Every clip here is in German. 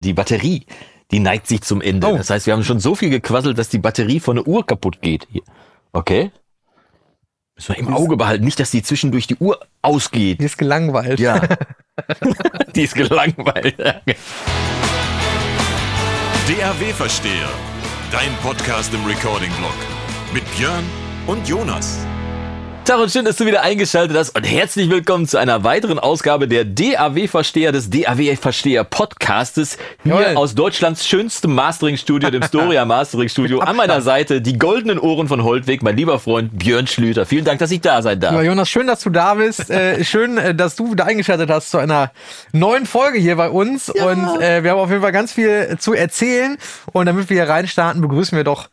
die Batterie, die neigt sich zum Ende. Oh. Das heißt, wir haben schon so viel gequasselt, dass die Batterie von der Uhr kaputt geht. Hier. Okay? Müssen wir im Auge behalten. Nicht, dass die zwischendurch die Uhr ausgeht. Die ist gelangweilt. Ja. die ist gelangweilt. DAW-Versteher, dein Podcast im Recording-Blog. Mit Björn und Jonas. Tag und schön, dass du wieder eingeschaltet hast und herzlich willkommen zu einer weiteren Ausgabe der DAW-Versteher des DAW-Versteher-Podcastes. Hier Jawohl. aus Deutschlands schönstem Mastering-Studio, dem Storia Mastering-Studio. An meiner Seite die goldenen Ohren von Holtweg, mein lieber Freund Björn Schlüter. Vielen Dank, dass ich da sein darf. Ja, Jonas, schön, dass du da bist. Äh, schön, äh, dass du wieder eingeschaltet hast zu einer neuen Folge hier bei uns. Und äh, wir haben auf jeden Fall ganz viel zu erzählen. Und damit wir hier reinstarten, begrüßen wir doch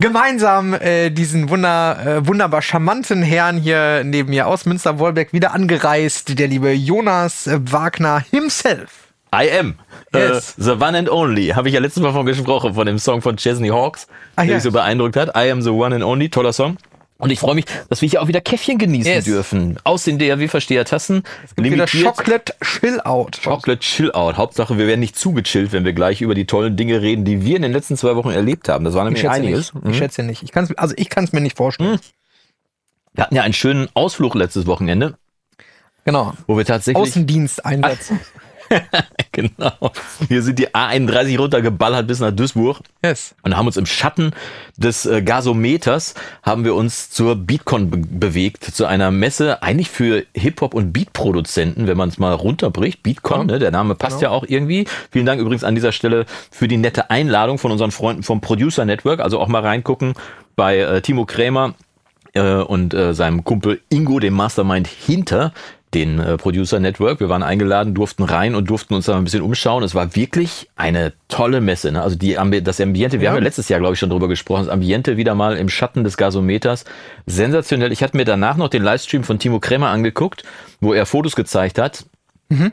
gemeinsam äh, diesen wunder, äh, wunderbar charmanten Herrn hier neben mir aus Münster-Wolbeck wieder angereist, der liebe Jonas äh, Wagner himself. I am. Yes. Äh, the one and only. Habe ich ja letztes Mal von gesprochen, von dem Song von Chesney Hawks, Ah, der ja. mich so beeindruckt hat. I am the one and only. Toller Song. Und ich freue mich, dass wir hier auch wieder Käffchen genießen Yes. dürfen. Aus den DAW-Versteher-Tassen. Wieder Chocolate Chill Out. Chocolate Chill Out. Hauptsache, wir werden nicht zugechillt, wenn wir gleich über die tollen Dinge reden, die wir in den letzten zwei Wochen erlebt haben. Das war Ich nämlich schätze einiges. nicht. Ich schätze nicht. Ich kann's, also ich kann es mir nicht vorstellen. Wir hatten ja einen schönen Ausflug letztes Wochenende, Genau. wo wir tatsächlich Außendiensteinsatz. genau. Hier sind die A31 runtergeballert bis nach Duisburg. yes. und haben uns im Schatten des äh, Gasometers haben wir uns zur Beatcon be bewegt, zu einer Messe eigentlich für Hip-Hop und Beat-Produzenten, wenn man es mal runterbricht. Beatcon, Ja. ne, der Name passt ja auch irgendwie. Vielen Dank übrigens an dieser Stelle für die nette Einladung von unseren Freunden vom Producer Network. Also auch mal reingucken bei äh, Timo Krämer äh, und äh, seinem Kumpel Ingo, dem Mastermind hinter den äh, Producer Network. Wir waren eingeladen, durften rein und durften uns da ein bisschen umschauen. Es war wirklich eine tolle Messe. Ne? Also die, Ambi- das Ambiente, wir Ja. haben ja letztes Jahr, glaube ich, schon drüber gesprochen, das Ambiente wieder mal im Schatten des Gasometers. Sensationell. Ich hatte mir danach noch den Livestream von Timo Krämer angeguckt, wo er Fotos gezeigt hat.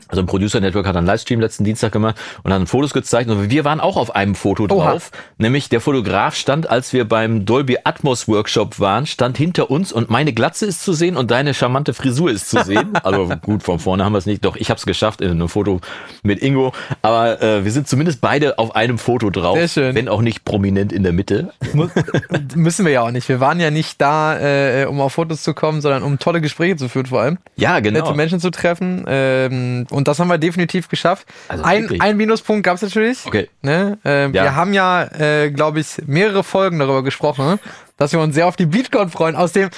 Also ein Producer Network hat einen Livestream letzten Dienstag gemacht und hat Fotos gezeigt und wir waren auch auf einem Foto Oha. drauf. Nämlich der Fotograf stand, als wir beim Dolby Atmos Workshop waren, stand hinter uns und meine Glatze ist zu sehen und deine charmante Frisur ist zu sehen. Also gut, von vorne haben wir es nicht. Doch, ich habe es geschafft in einem Foto mit Ingo. Aber äh, wir sind zumindest beide auf einem Foto drauf. Sehr schön. Wenn auch nicht prominent in der Mitte. Muss, müssen wir ja auch nicht. Wir waren ja nicht da, äh, um auf Fotos zu kommen, sondern um tolle Gespräche zu führen vor allem. Ja, genau. Nette Menschen zu treffen. Ähm, und das haben wir definitiv geschafft. Also ein, ein Minuspunkt gab es natürlich. Okay. Ne? Ähm, Ja. Wir haben ja, äh, glaube ich, mehrere Folgen darüber gesprochen, dass wir uns sehr auf die Beatcon freuen. Aus dem,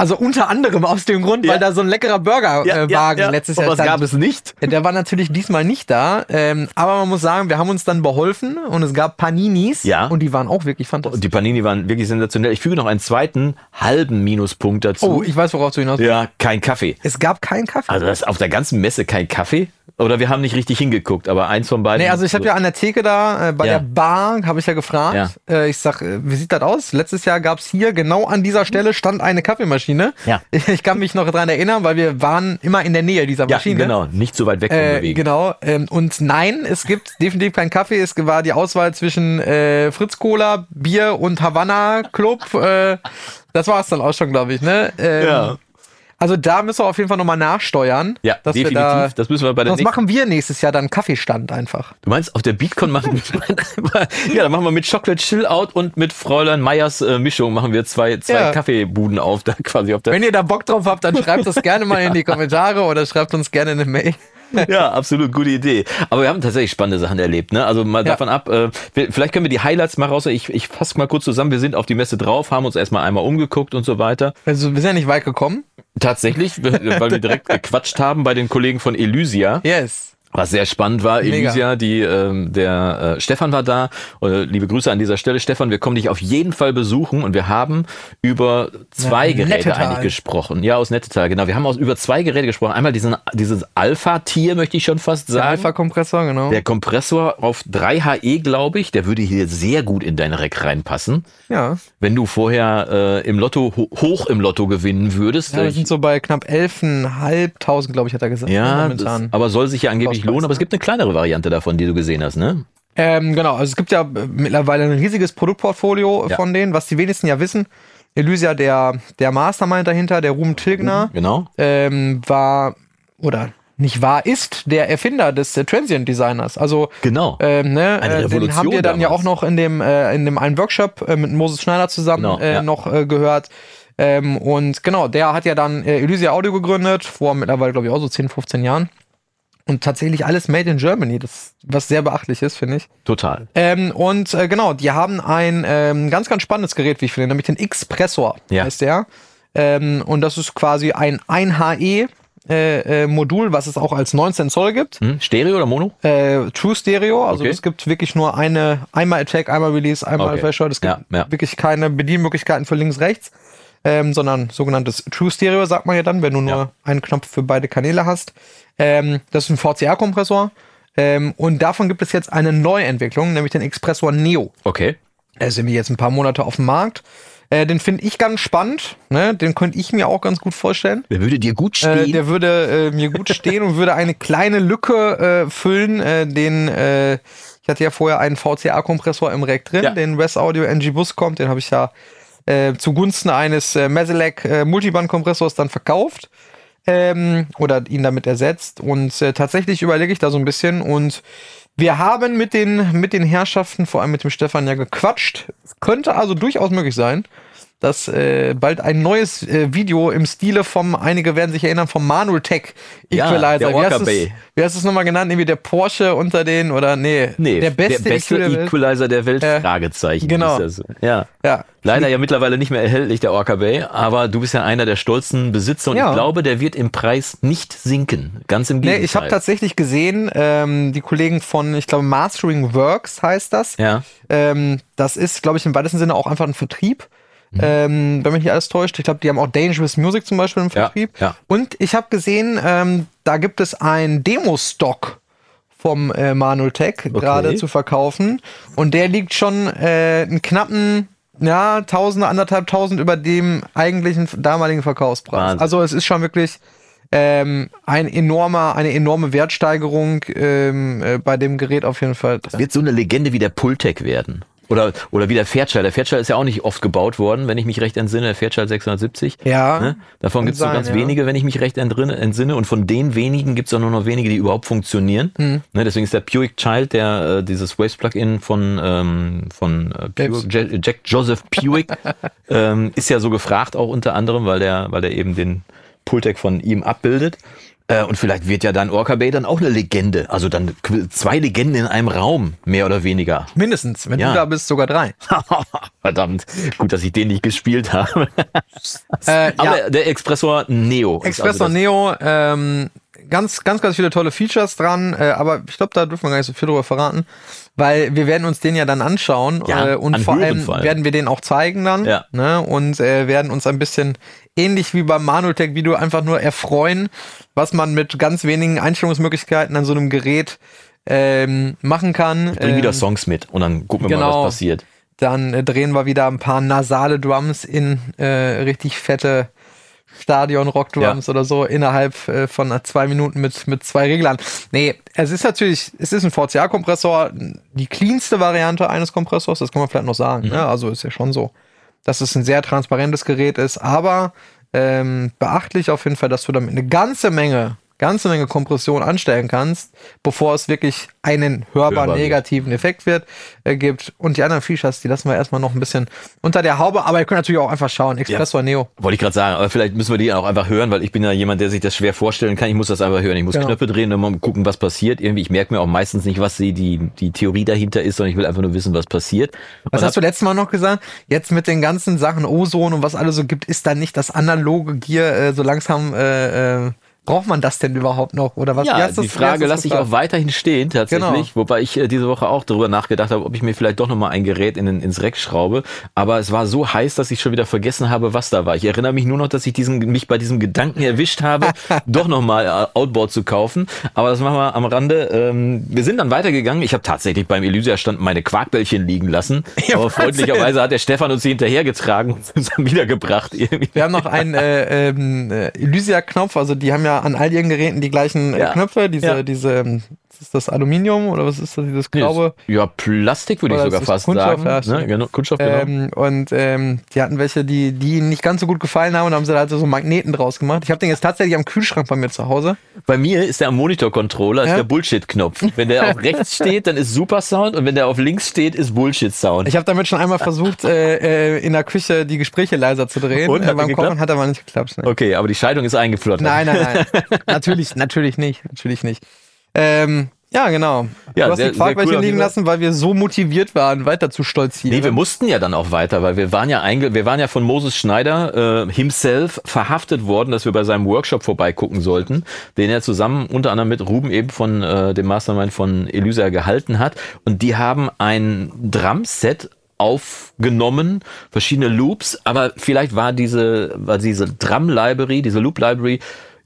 also unter anderem aus dem Grund, Ja. weil da so ein leckerer Burgerwagen äh, Wagen letztes Jahr stand. gab es nicht? Der war natürlich diesmal nicht da, ähm, aber man muss sagen, wir haben uns dann beholfen und es gab Paninis Ja. und die waren auch wirklich fantastisch. Die Panini waren wirklich sensationell. Ich füge noch einen zweiten halben Minuspunkt dazu. Oh, ich weiß, worauf du hinaus willst. ja, kein Kaffee. Es gab keinen Kaffee. Also das ist auf der ganzen Messe kein Kaffee? Oder wir haben nicht richtig hingeguckt, aber eins von beiden. Nee, also ich habe ja an der Theke da, äh, bei Ja. der Bar, habe ich ja gefragt. Äh, ich sag, äh, wie sieht das aus? Letztes Jahr gab's hier, genau an dieser Stelle, stand eine Kaffeemaschine. Ja. Ich kann mich noch dran erinnern, weil wir waren immer in der Nähe dieser ja, Maschine. genau, nicht so weit weg vom Äh, Bewegen. genau. Ähm, und nein, es gibt definitiv keinen Kaffee. Es war die Auswahl zwischen äh, Fritz Cola, Bier und Havanna Club. Äh, das war es dann auch schon, glaube ich. Ne? Ähm, Ja. Also da müssen wir auf jeden Fall nochmal nachsteuern. Ja, dass definitiv. Wir da, das müssen wir bei der sonst machen wir nächstes Jahr dann Kaffeestand einfach. Du meinst, auf der Beatcon machen wir Ja, dann machen wir mit Chocolate Chill Out und mit Fräulein Meyers äh, Mischung machen wir zwei, zwei Ja. Kaffeebuden auf, da quasi auf der. Wenn ihr da Bock drauf habt, dann schreibt das gerne mal in die Kommentare oder schreibt uns gerne eine Mail. Ja, absolut, gute Idee. Aber wir haben tatsächlich spannende Sachen erlebt. Ne? Also mal Ja. davon ab, äh, vielleicht können wir die Highlights mal raus. Ich, ich fasse mal kurz zusammen. Wir sind auf die Messe drauf, haben uns erstmal einmal umgeguckt und so weiter. Also wir sind ja nicht weit gekommen. Tatsächlich, weil wir direkt gequatscht haben bei den Kollegen von Elysia. Yes. Was sehr spannend war, Mega. Elysia, die, ähm, der äh, Stefan war da. Äh, liebe Grüße an dieser Stelle. Stefan, wir kommen dich auf jeden Fall besuchen und wir haben über zwei Ja, Geräte Nettetal. eigentlich gesprochen. Ja, aus Nettetal, genau. Wir haben aus über zwei Geräte gesprochen. Einmal diesen, dieses Alpha-Tier, möchte ich schon fast Der sagen. Alpha-Kompressor, genau. Der Kompressor auf 3HE, glaube ich, der würde hier sehr gut in dein Rack reinpassen. ja. Wenn du vorher äh, im Lotto, ho hoch im Lotto gewinnen würdest. ja, wir sind so bei knapp 11.500, glaube ich, hat er gesagt. ja, das, aber soll sich ja angeblich Auspreis, lohnen. Aber es gibt eine kleinere Variante davon, die du gesehen hast, ne? Ähm, genau, also es gibt ja mittlerweile ein riesiges Produktportfolio Ja. von denen, was die wenigsten ja wissen. Elysia, der, der Mastermind dahinter, der Ruben Tilgner, Genau. ähm, war oder nicht wahr, ist der Erfinder des äh, Transient Designers. Also Genau. ähm, ne, Eine äh, den Revolution haben wir dann ja damals. auch noch in dem äh, in dem einen Workshop äh, mit Moses Schneider zusammen Genau, äh, ja. noch äh, gehört. Ähm, und genau, der hat ja dann äh, Elysia Audio gegründet, vor mittlerweile glaube ich auch so 10, 15 Jahren. Und tatsächlich alles made in Germany, das was sehr beachtlich ist, finde ich. Total. Ähm, und äh, genau, die haben ein ähm, ganz, ganz spannendes Gerät, wie ich finde, nämlich den Xpressor Ja. heißt der. Ähm, und das ist quasi ein 1HE äh, äh, Modul, was es auch als 19 Zoll gibt. Hm? Stereo oder Mono? Äh, True Stereo, also Okay. es gibt wirklich nur eine, einmal Attack, einmal Release, einmal Okay. Flasher. Es gibt Ja, ja. wirklich keine Bedienmöglichkeiten für links, rechts, ähm, sondern sogenanntes True Stereo, sagt man ja dann, wenn du nur Ja. einen Knopf für beide Kanäle hast. Ähm, das ist ein VCR-Kompressor. Ähm, und davon gibt es jetzt eine Neuentwicklung, nämlich den Expressor Neo. Okay. Er ist irgendwie jetzt ein paar Monate auf dem Markt. Äh, den finde ich ganz spannend. Ne? Den könnte ich mir auch ganz gut vorstellen. Der würde dir gut Äh, stehen. der würde äh, mir gut stehen und würde eine kleine Lücke äh, füllen, äh, den äh, ich hatte ja vorher einen VCA-Kompressor im Rack drin, Ja. den West Audio NG Bus kommt, den habe ich ja äh, zugunsten eines äh, Meselec äh, Multiband-Kompressors dann verkauft ähm, oder ihn damit ersetzt und äh, tatsächlich überlege ich da so ein bisschen und wir haben mit den, mit den Herrschaften, vor allem mit dem Stefan, ja gequatscht. Könnte also durchaus möglich sein, dass äh, bald ein neues äh, Video im Stile vom, einige werden sich erinnern, vom Manuel Tech Ja, Equalizer. der wie, es, Bay. heißt es nochmal genannt? Irgendwie der Porsche unter den oder nee, nee, der beste, beste der Welt. Equalizer der Welt, Äh, Fragezeichen. genau. Ja. Ja. Leider ja mittlerweile nicht mehr erhältlich, der Orca Bay, aber du bist ja einer der stolzen Besitzer und Ja. ich glaube, der wird im Preis nicht sinken. Ganz im Nee, Gegenteil. ich habe tatsächlich gesehen, ähm, die Kollegen von, ich glaube, Mastering Works heißt das. Ja. Ähm, das ist, glaube ich, im weitesten Sinne auch einfach ein Vertrieb. Mhm. Ähm, wenn mich nicht alles täuscht. Ich glaube, die haben auch Dangerous Music zum Beispiel im Ja, Vertrieb. ja. Und ich habe gesehen, ähm, da gibt es ein Demo-Stock vom äh, Manuel Tech gerade zu verkaufen. Und der liegt schon äh, einen knappen, ja, Tausende, anderthalb Tausend über dem eigentlichen damaligen Verkaufspreis. Wahnsinn. Also es ist schon wirklich ähm, ein enormer, eine enorme Wertsteigerung ähm, äh, bei dem Gerät auf jeden Fall. Das wird so eine Legende wie der Pultec werden. Oder, oder wie der Fairchild. Der Fairchild ist ja auch nicht oft gebaut worden, wenn ich mich recht entsinne. Der Fairchild 670. Ja, Ne? Davon gibt es sein, ganz ja. wenige, wenn ich mich recht entsinne. Und von den wenigen gibt es auch nur noch wenige, die überhaupt funktionieren. Hm. Ne? Deswegen ist der Puig Child, der äh, dieses Waves-Plugin von, ähm, von äh, Ja- Jack Joseph Puig, ähm, ist ja so gefragt auch unter anderem, weil der, weil der eben den Pultec von ihm abbildet. Äh, und vielleicht wird ja dann Orca Bay dann auch eine Legende. Also dann zwei Legenden in einem Raum, mehr oder weniger. mindestens. Wenn Ja. du da bist, sogar drei. Verdammt, gut, dass ich den nicht gespielt habe. Äh, Aber ja, der Expressor Neo. ist Expressor also Neo, ähm, ganz, ganz, ganz viele tolle Features dran, äh, aber ich glaube, da dürfen wir gar nicht so viel drüber verraten, weil wir werden uns den ja dann anschauen Ja, äh, und vor allem Hörenfall. werden wir den auch zeigen dann Ja. ne, und äh, werden uns ein bisschen ähnlich wie beim Manutech Video einfach nur erfreuen, was man mit ganz wenigen Einstellungsmöglichkeiten an so einem Gerät ähm, machen kann. Bring wieder Ähm, Songs mit und dann gucken wir mal, genau. was passiert. Dann äh, drehen wir wieder ein paar nasale Drums in äh, richtig fette Stadion-Rock-Drums oder so innerhalb äh, von äh, zwei Minuten mit, mit zwei Reglern. Nee, es ist natürlich, es ist ein VCA-Kompressor, die cleanste Variante eines Kompressors, das kann man vielleicht noch sagen. Ne? Also ist ja schon so, dass es ein sehr transparentes Gerät ist, aber ähm, beachtlich auf jeden Fall, dass du damit eine ganze Menge, ganze Menge Kompression anstellen kannst, bevor es wirklich einen hörbar, Hörbar negativen Effekt wird, äh, gibt. Und die anderen Features, die lassen wir erstmal noch ein bisschen unter der Haube, aber ihr könnt natürlich auch einfach schauen. Expressor Neo. Wollte ich gerade sagen, aber vielleicht müssen wir die auch einfach hören, weil ich bin ja jemand, der sich das schwer vorstellen kann. Ich muss das einfach hören. Ich muss Genau. Knöpfe drehen und mal gucken, was passiert. Irgendwie, ich merke mir auch meistens nicht, was die, die, die Theorie dahinter ist, sondern ich will einfach nur wissen, was passiert. Was Und hast du letztes Mal noch gesagt? Jetzt mit den ganzen Sachen Ozon und was alles so gibt, ist da nicht das analoge Gear äh, so langsam äh, äh, braucht man das denn überhaupt noch oder was? Ja, die Frage lasse ich auch weiterhin stehen, tatsächlich. Genau. Wobei ich äh, diese Woche auch darüber nachgedacht habe, ob ich mir vielleicht doch nochmal ein Gerät in, den- ins Rack schraube. Aber es war so heiß, dass ich schon wieder vergessen habe, was da war. Ich erinnere mich nur noch, dass ich diesen, mich bei diesem Gedanken erwischt habe, doch nochmal Outboard zu kaufen. Aber das machen wir am Rande. Ähm, wir sind dann weitergegangen. Ich habe tatsächlich beim Elysia-Stand meine Quarkbällchen liegen lassen. Ja, aber freundlicherweise hat der Stefan uns die hinterhergetragen und uns dann wiedergebracht. Irgendwie. Wir haben noch einen äh, ähm, äh, Elysia-Knopf, also die haben ja an all ihren Geräten die gleichen äh, Ja. Knöpfe, diese, diese ähm, ist das Aluminium oder was ist das, dieses Nee, graue? das- Ja, Plastik würde ich sogar fast Kunststoff, sagen. ja, ne? genau, Kunststoff, genau. Ähm, und ähm, die hatten welche, die, die ihnen nicht ganz so gut gefallen haben und haben sie da halt so Magneten draus gemacht. Ich habe den jetzt tatsächlich am Kühlschrank bei mir zu Hause. Bei mir ist der am Monitor-Controller ist Ja? der Bullshit-Knopf. Wenn der auf rechts steht, dann ist Super Sound und wenn der auf links steht, ist Bullshit-Sound. Ich habe damit schon einmal versucht, äh, äh, in der Küche die Gespräche leiser zu drehen. Und? Hat äh, beim? Kochen hat aber nicht geklappt. Ne? Okay, aber die Scheidung ist eingeflottert. Nein, nein, nein. natürlich, natürlich nicht. Natürlich nicht. Ähm, ja, genau. Ja, du hast sehr- die Quarkbällchen sehr cool liegen lassen, weil wir so motiviert waren, weiter zu stolzieren. Nee, wir mussten ja dann auch weiter, weil wir waren ja einge wir waren ja von Moses Schneider äh, himself verhaftet worden, dass wir bei seinem Workshop vorbeigucken sollten, den er zusammen unter anderem mit Ruben eben von äh, dem Mastermind von Elysia gehalten hat. Und die haben ein Drumset aufgenommen, verschiedene Loops, aber vielleicht war diese, war diese Drum-Library, diese Loop-Library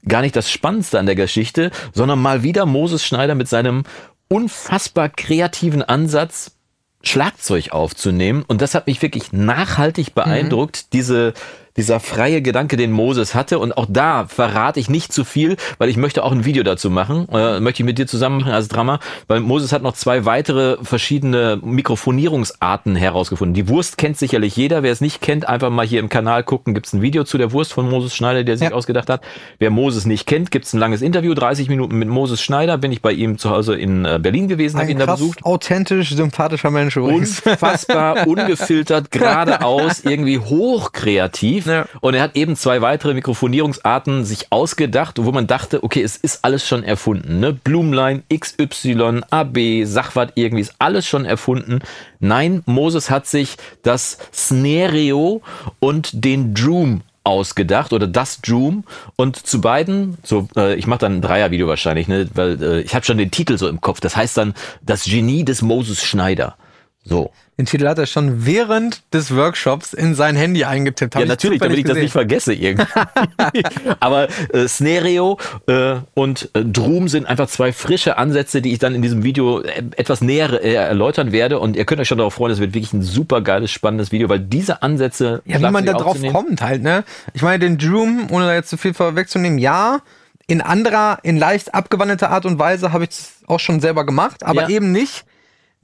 gar nicht das Spannendste an der Geschichte, sondern mal wieder Moses Schneider mit seinem unfassbar kreativen Ansatz, Schlagzeug aufzunehmen. Und das hat mich wirklich nachhaltig beeindruckt, diese, dieser freie Gedanke, den Moses hatte. Und auch da verrate ich nicht zu viel, weil ich möchte auch ein Video dazu machen. Äh, möchte ich mit dir zusammen machen als Drama. Weil Moses hat noch zwei weitere verschiedene Mikrofonierungsarten herausgefunden. Die Wurst kennt sicherlich jeder. Wer es nicht kennt, einfach mal hier im Kanal gucken. Gibt es ein Video zu der Wurst von Moses Schneider, der sich Ja. ausgedacht hat. Wer Moses nicht kennt, gibt es ein langes Interview. 30 Minuten mit Moses Schneider. Bin ich bei ihm zu Hause in äh, Berlin gewesen, habe ihn da besucht authentisch, sympathischer Mensch übrigens. unfassbar ungefiltert, geradeaus, irgendwie hochkreativ. Ja. Und er hat eben zwei weitere Mikrofonierungsarten sich ausgedacht, wo man dachte, okay, es ist alles schon erfunden. Ne? Blumlein, XY, AB, Sachwart, irgendwie ist alles schon erfunden. Nein, Moses hat sich das Scenario und den Droom ausgedacht oder das Droom und zu beiden so äh, ich mache dann ein Dreiervideo wahrscheinlich ne weil äh, ich habe schon den Titel so im Kopf das heißt dann das Genie des Moses Schneider so Den Titel hat er schon während des Workshops in sein Handy eingetippt. Hab ja ich natürlich damit ich zufällig das nicht vergesse irgendwie aber äh, Scenario äh, und äh, Droom sind einfach zwei frische Ansätze die ich dann in diesem Video äh, etwas näher äh, erläutern werde und ihr könnt euch schon darauf freuen es wird wirklich ein super geiles spannendes Video weil diese Ansätze Ja, wie man da drauf kommt halt, ne? Ich meine, den Droom, ohne da jetzt zu viel vorwegzunehmen, ja, in anderer, in leicht abgewandelter Art und Weise habe ich es auch schon selber gemacht, aber Ja. eben nicht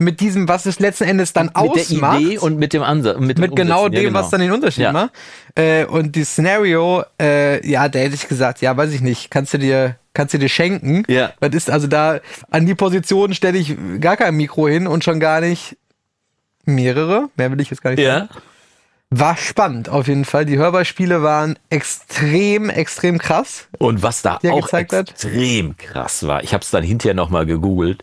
mit diesem, was es letzten Endes dann mit ausmacht. der Idee und mit dem Ansatz mit, dem mit genau dem, Ja, genau. was dann den Unterschied Ja. macht. Äh, und die Szenario, äh, ja, da hätte ich gesagt, ja, weiß ich nicht, kannst du dir, kannst du dir schenken. Ja. Das ist also da, an die Position stelle ich gar kein Mikro hin und schon gar nicht mehrere. Mehr will ich jetzt gar nicht sagen. ja War spannend auf jeden Fall. Die Hörbeispiele waren extrem, extrem krass. Und was da auch gezeigt hat? extrem krass war, ich habe es dann hinterher nochmal gegoogelt,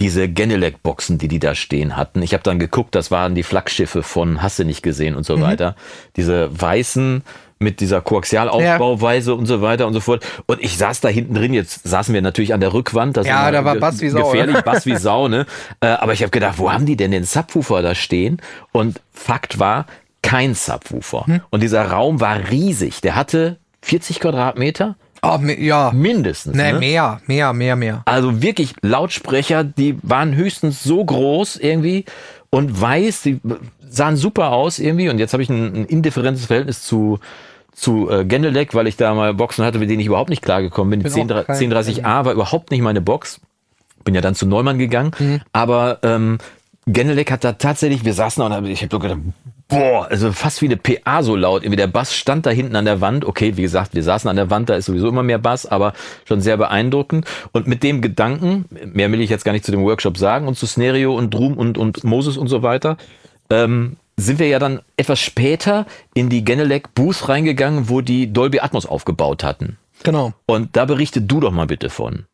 diese Genelec-Boxen, die die da stehen hatten. Ich habe dann geguckt, das waren die Flaggschiffe von Hasse nicht gesehen und so weiter. Diese weißen mit dieser Koaxialaufbauweise und so weiter und so fort. Und ich saß da hinten drin, jetzt saßen wir natürlich an der Rückwand. Das Ja, da war Bass wie Sau, Gefährlich, ja. Bass wie Sau, ne? Äh, aber ich habe gedacht, wo haben die denn den Subwoofer da stehen? Und Fakt war, kein Subwoofer. Hm. Und dieser Raum war riesig. Der hatte 40 Quadratmeter, Oh, ja. mindestens. Ne, ne? mehr, mehr, mehr, mehr. Also wirklich Lautsprecher, die waren höchstens so groß irgendwie und weiß, die sahen super aus irgendwie. Und jetzt habe ich ein, ein indifferentes Verhältnis zu zu äh, Genelec, weil ich da mal Boxen hatte, mit denen ich überhaupt nicht klargekommen bin. Bin Die auch kein 1030A war überhaupt nicht meine Box. Bin ja dann zu Neumann gegangen. Mhm. Aber ähm, Genelec hat da tatsächlich, wir saßen da und ich habe so gedacht, boah, also fast wie eine PA so laut. Irgendwie der Bass stand da hinten an der Wand. Okay, wie gesagt, wir saßen an der Wand, da ist sowieso immer mehr Bass, aber schon sehr beeindruckend. Und mit dem Gedanken, mehr will ich jetzt gar nicht zu dem Workshop sagen und zu Scenario und Drum und, und Moses und so weiter, ähm, sind wir ja dann etwas später in die Genelec Booth reingegangen, wo die Dolby Atmos aufgebaut hatten. Genau. Und da berichte du doch mal bitte von.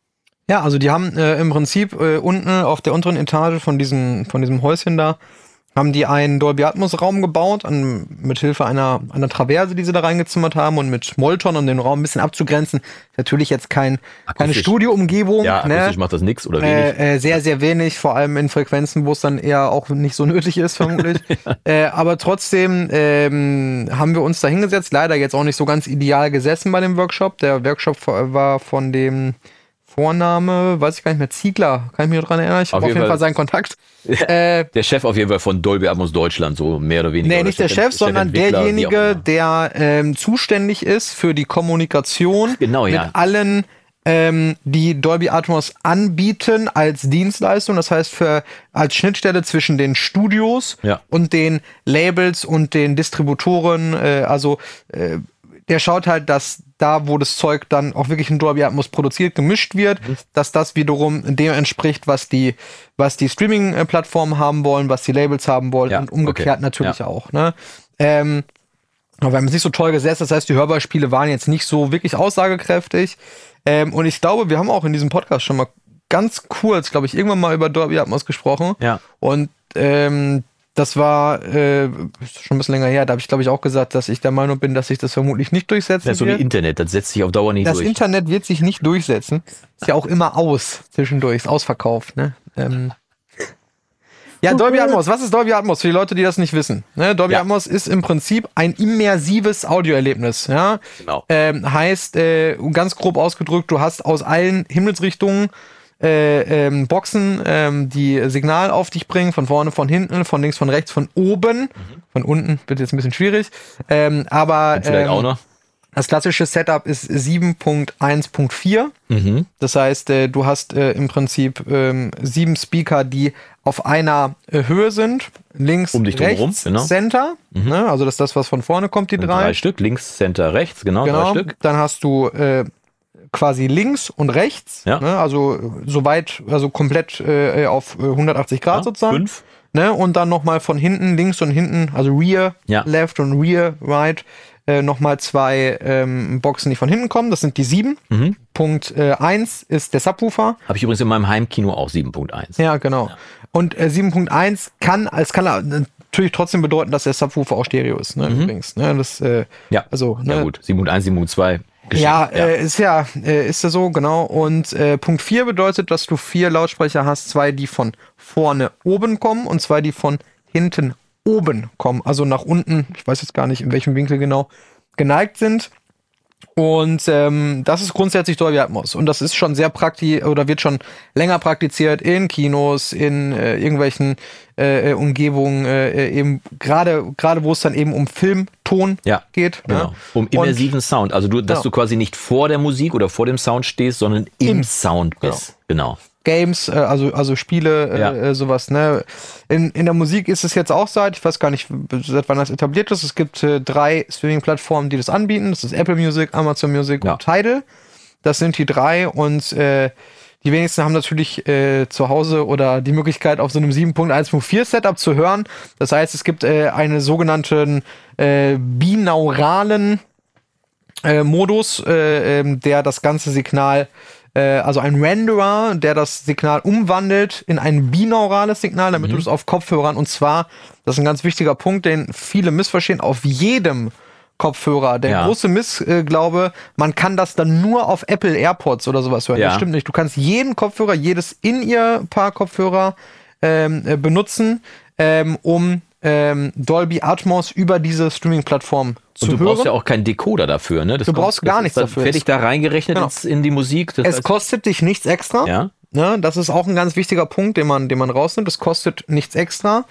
Ja, also die haben äh, im Prinzip äh, unten auf der unteren Etage von diesem, von diesem Häuschen da, haben die einen Dolby Atmos Raum gebaut, an, mit Hilfe einer, einer Traverse, die sie da reingezimmert haben und mit Molton, um den Raum ein bisschen abzugrenzen. Natürlich jetzt kein, keine. Studioumgebung. Ja, ne? akustisch macht das nix oder wenig. Äh, äh, sehr, sehr wenig, vor allem in Frequenzen, wo es dann eher auch nicht so nötig ist, vermutlich. äh, aber trotzdem ähm, haben wir uns da hingesetzt. Leider jetzt auch nicht so ganz ideal gesessen bei dem Workshop. Der Workshop war von dem Vorname, weiß ich gar nicht mehr, Ziegler, kann ich mich dran erinnern. Ich habe auf jeden Fall Fall. seinen Kontakt. äh, Der Chef auf jeden Fall von Dolby Atmos Deutschland, so mehr oder weniger. Nee, nicht der Chef, sondern wie auch derjenige, der ähm, zuständig ist für die Kommunikation Genau, ja. mit allen ähm, die Dolby Atmos anbieten als Dienstleistung, das heißt für als Schnittstelle zwischen den Studios Ja. und den Labels und den Distributoren. Äh, also äh, der schaut halt, dass da, wo das Zeug dann auch wirklich in Dolby Atmos produziert, gemischt wird, Mhm. dass das wiederum dem entspricht, was die, was die Streaming-Plattformen haben wollen, was die Labels haben wollen Ja, und umgekehrt okay. natürlich Ja. auch. Ne? Ähm, aber wir haben es nicht so toll gesetzt, das heißt, die Hörbeispiele waren jetzt nicht so wirklich aussagekräftig. Ähm, und ich glaube, wir haben auch in diesem Podcast schon mal ganz kurz, glaube ich, irgendwann mal über Dolby Atmos gesprochen. Ja. Und ähm, das war äh, schon ein bisschen länger her. Da habe ich, glaube ich, auch gesagt, dass ich der Meinung bin, dass sich das vermutlich nicht durchsetzen Das ist so wie wird. Internet, das setzt sich auf Dauer nicht Das durch. Internet wird sich nicht durchsetzen. Ist ja auch immer aus zwischendurch, ist ausverkauft. Ne? Ähm. Ja, Dolby Atmos. Was ist Dolby Atmos für die Leute, die das nicht wissen? Ne? Dolby Ja. Atmos ist im Prinzip ein immersives Audioerlebnis. Ja? Genau. Ähm, heißt, äh, ganz grob ausgedrückt, du hast aus allen Himmelsrichtungen äh, ähm, Boxen, ähm, die Signal auf dich bringen, von vorne, von hinten, von links, von rechts, von oben, von unten, wird jetzt ein bisschen schwierig. Ähm, aber Mhm. Vielleicht ähm, auch noch. das klassische Setup ist 7.1.4. Mhm. Das heißt, äh, du hast äh, im Prinzip ähm, sieben Speaker, die auf einer äh, Höhe sind. Links, Um dich rechts, genau. Center. Ne? Also das ist das, was von vorne kommt, die Drei. drei. Stück, links, Center, rechts, genau, Genau. drei Stück. Dann hast du äh, quasi links und rechts. Ja. Ne? Also äh, soweit, also komplett äh, auf äh, 180 Grad Ja, sozusagen. Fünf. Ne? Und dann nochmal von hinten, links und hinten, also Rear, Ja. Left und Rear, Right, äh, nochmal zwei ähm, Boxen, die von hinten kommen. Das sind die sieben. Mhm. Punkt äh, eins ist der Subwoofer. Habe ich übrigens in meinem Heimkino auch 7.1. Ja, genau. Und äh, 7.1 kann, es kann natürlich trotzdem bedeuten, dass der Subwoofer auch Stereo ist, ne, übrigens. Ne? Das, äh, Mhm. Ja. also, ne, Ja gut, 7.1, 7.2. Ja, Äh, ist ja, äh, ist ja so, genau. Und äh, Punkt 4 bedeutet, dass du vier Lautsprecher hast, zwei, die von vorne oben kommen und zwei, die von hinten oben kommen. Also nach unten, ich weiß jetzt gar nicht, in welchem Winkel genau, geneigt sind. Und ähm, das ist grundsätzlich Dolby Atmos. Und das ist schon sehr praktisch oder wird schon länger praktiziert in Kinos, in äh, irgendwelchen äh, äh, Umgebungen, äh, äh, eben gerade gerade wo es dann eben um Film, Ton Ja, geht. Genau. Ne? Um Und- immersiven Sound. Also du, dass Genau. du quasi nicht vor der Musik oder vor dem Sound stehst, sondern im, Sound bist. Genau. Games, äh, also, also Spiele, äh, Ja. äh, sowas, ne? In, in der Musik ist es jetzt auch seit, ich weiß gar nicht, seit wann das etabliert ist. Es gibt äh, drei Streaming-Plattformen, die das anbieten. Das ist Apple Music, Amazon Music Ja. und Tidal. Das sind die drei und äh, die wenigsten haben natürlich äh, zu Hause oder die Möglichkeit, auf so einem 7.1.4 Setup zu hören. Das heißt, es gibt äh, einen sogenannten äh, binauralen äh, Modus, äh, ähm, der das ganze Signal, also ein Renderer, der das Signal umwandelt in ein binaurales Signal, damit du es auf Kopfhörern und zwar, das ist ein ganz wichtiger Punkt, den viele missverstehen, auf jedem Kopfhörer. Der Ja. große Missglaube, man kann das dann nur auf Apple AirPods oder sowas hören. Ja. Das stimmt nicht. Du kannst jeden Kopfhörer, jedes In-Ear-Paar Kopfhörer ähm, äh, benutzen, ähm, um ähm, Dolby Atmos über diese Streaming-Plattform zu Und du hören. brauchst ja auch keinen Decoder dafür, ne? Das Du brauchst das gar nichts dafür. Fertig da reingerechnet Genau. in die Musik. Es heißt, kostet dich nichts extra. ja. Ne, das ist auch ein ganz wichtiger Punkt, den man, den man rausnimmt. Es kostet nichts extra.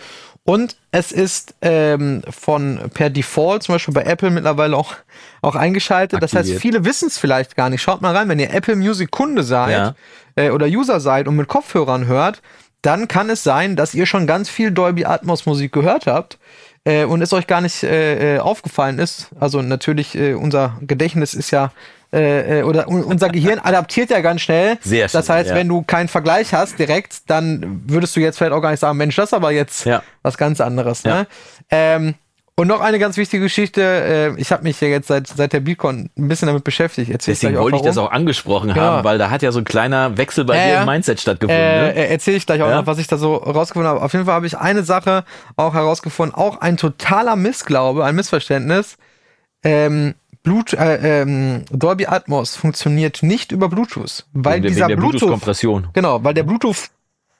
Und es ist ähm, von per Default, zum Beispiel bei Apple mittlerweile auch, auch eingeschaltet. Das heißt, Aktiviert. viele wissen es vielleicht gar nicht. Schaut mal rein, wenn ihr Apple Music Kunde seid Ja. äh, oder User seid und mit Kopfhörern hört, dann kann es sein, dass ihr schon ganz viel Dolby Atmos Musik gehört habt äh, und es euch gar nicht äh, äh, aufgefallen ist. Also natürlich, äh, unser Gedächtnis ist ja äh, äh, oder un unser Gehirn adaptiert ja ganz schnell. Sehr Das schnell, heißt, ja. wenn du keinen Vergleich hast direkt, dann würdest du jetzt vielleicht auch gar nicht sagen, Mensch, das ist aber jetzt Ja. was ganz anderes. Ja. Ne? Ähm, und noch eine ganz wichtige Geschichte. Äh, ich habe mich ja jetzt seit, seit der Beacon ein bisschen damit beschäftigt. Erzähl Deswegen wollte ich das auch angesprochen Ja. haben, weil da hat ja so ein kleiner Wechsel bei Ja, dir im Mindset stattgefunden. Äh, ne? äh, erzähle ich gleich auch Ja. noch, was ich da so rausgefunden habe. Auf jeden Fall habe ich eine Sache auch herausgefunden, auch ein totaler Missglaube, ein Missverständnis. Ähm, Blut, äh, ähm, Dolby Atmos funktioniert nicht über Bluetooth, weil Wegen dieser Bluetooth, Bluetooth-Kompression. Genau, weil der Bluetooth,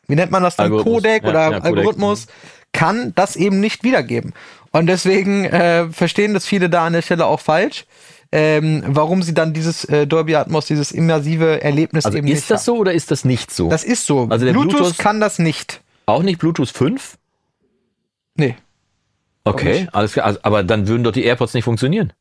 wie nennt man das dann, Algorithmus. Codec Ja, oder ja, Codec. Algorithmus, kann das eben nicht wiedergeben. Und deswegen äh, verstehen das viele da an der Stelle auch falsch, ähm, warum sie dann dieses äh, Dolby Atmos, dieses immersive Erlebnis Also eben ist nicht das haben. so oder ist das nicht so? Das ist so. Also der Bluetooth, Bluetooth- kann das nicht. auch nicht Bluetooth 5? Nee. Okay, alles klar. Also, aber dann würden doch die AirPods nicht funktionieren.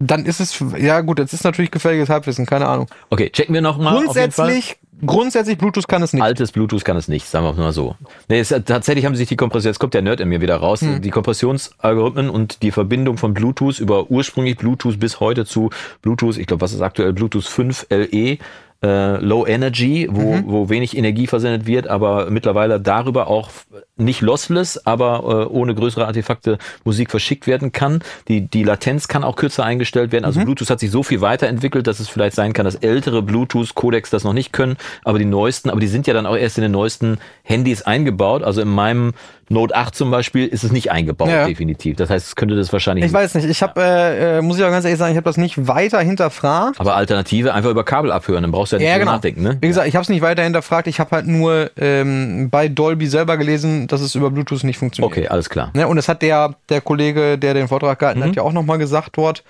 dann ist es, ja gut, jetzt ist natürlich gefährliches Halbwissen, keine Ahnung. Okay, checken wir noch mal. Grundsätzlich, grundsätzlich Bluetooth kann es nicht. Altes Bluetooth kann es nicht, sagen wir mal so. Nee, es, tatsächlich haben sich die Kompression, jetzt kommt der Nerd in mir wieder raus, Hm. die Kompressionsalgorithmen und die Verbindung von Bluetooth über ursprünglich Bluetooth bis heute zu Bluetooth, ich glaube, was ist aktuell Bluetooth 5 LE, äh, Low Energy, wo, Mhm. wo wenig Energie versendet wird, aber mittlerweile darüber auch nicht lossless, aber äh, ohne größere Artefakte Musik verschickt werden kann. Die, die Latenz kann auch kürzer eingestellt werden. Mhm. Also Bluetooth hat sich so viel weiterentwickelt, dass es vielleicht sein kann, dass ältere Bluetooth-Codecs das noch nicht können, aber die neuesten, aber die sind ja dann auch erst in den neuesten Handys eingebaut. Also in meinem Note 8 zum Beispiel ist es nicht eingebaut, Ja. definitiv. Das heißt, es könnte das wahrscheinlich Ich weiß nicht, ich habe, äh, äh, muss ich auch ganz ehrlich sagen, ich habe das nicht weiter hinterfragt. aber Alternative einfach über Kabel abhören, dann brauchst du ja nicht Ja, genau. nachdenken, ne? Wie gesagt, ich habe es nicht weiter hinterfragt. Ich habe halt nur ähm, bei Dolby selber gelesen, dass es über Bluetooth nicht funktioniert. Okay, alles klar. Ne, und das hat der, der Kollege, der den Vortrag gehalten Mhm. hat, ja auch nochmal gesagt dort.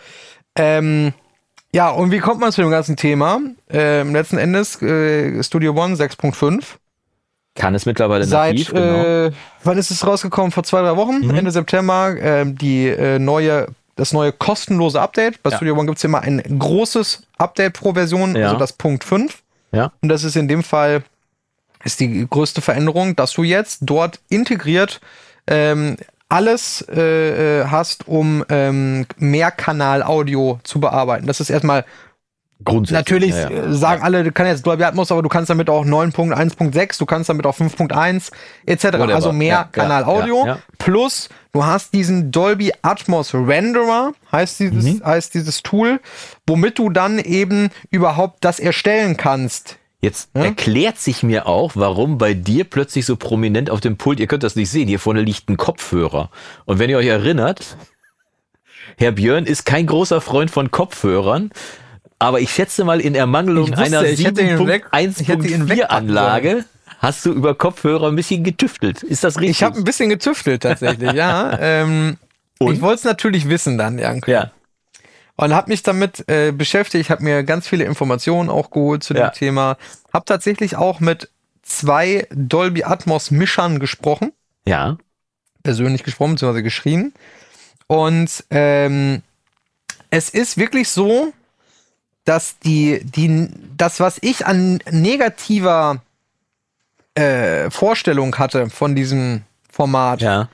Ähm, ja, und wie kommt man zu dem ganzen Thema? Ähm, letzten Endes äh, Studio One 6.5. Kann es mittlerweile Seit, nativ, genau. äh, wann ist es rausgekommen? Vor zwei, drei Wochen, Mhm. Ende September, ähm, die äh, neue, das neue kostenlose Update. Bei Ja. Studio One gibt's immer ein großes Update pro Version, Ja. also das Punkt 5. Ja. Und das ist in dem Fall ist die größte Veränderung, dass du jetzt dort integriert ähm, alles äh, äh, hast, um ähm, Mehrkanal-Audio zu bearbeiten. Das ist erstmal Grundsätzlich. Natürlich ja, ja. äh, sagen alle, du kannst jetzt Dolby Atmos, aber du kannst damit auch 9.1.6, du kannst damit auch 5.1 etc. Whatever. Also mehr Ja, ja, ja. Plus du hast diesen Dolby Atmos Renderer, heißt dieses, Mhm. heißt dieses Tool, womit du dann eben überhaupt das erstellen kannst. Jetzt Ja? erklärt sich mir auch, warum bei dir plötzlich so prominent auf dem Pult, ihr könnt das nicht sehen, hier vorne liegt ein Kopfhörer. Und wenn ihr euch erinnert, Herr Björn ist kein großer Freund von Kopfhörern, aber ich schätze mal in Ermangelung wusste, einer ich hätte ihn weg- ich hätte ihn 7.1.4 wegpacken Anlage hast du über Kopfhörer ein bisschen getüftelt. Ist das richtig? Ich habe ein bisschen getüftelt tatsächlich, ja. Ähm, Und? ich wollte es natürlich wissen dann, Janke. ja. Und habe mich damit äh, beschäftigt, habe mir ganz viele Informationen auch geholt zu dem Ja. Thema. Habe tatsächlich auch mit zwei Dolby Atmos Mischern gesprochen, Ja. persönlich gesprochen bzw. geschrien. Und ähm, es ist wirklich so, dass die, die, das, was ich an negativer äh, Vorstellung hatte von diesem Format, Ja.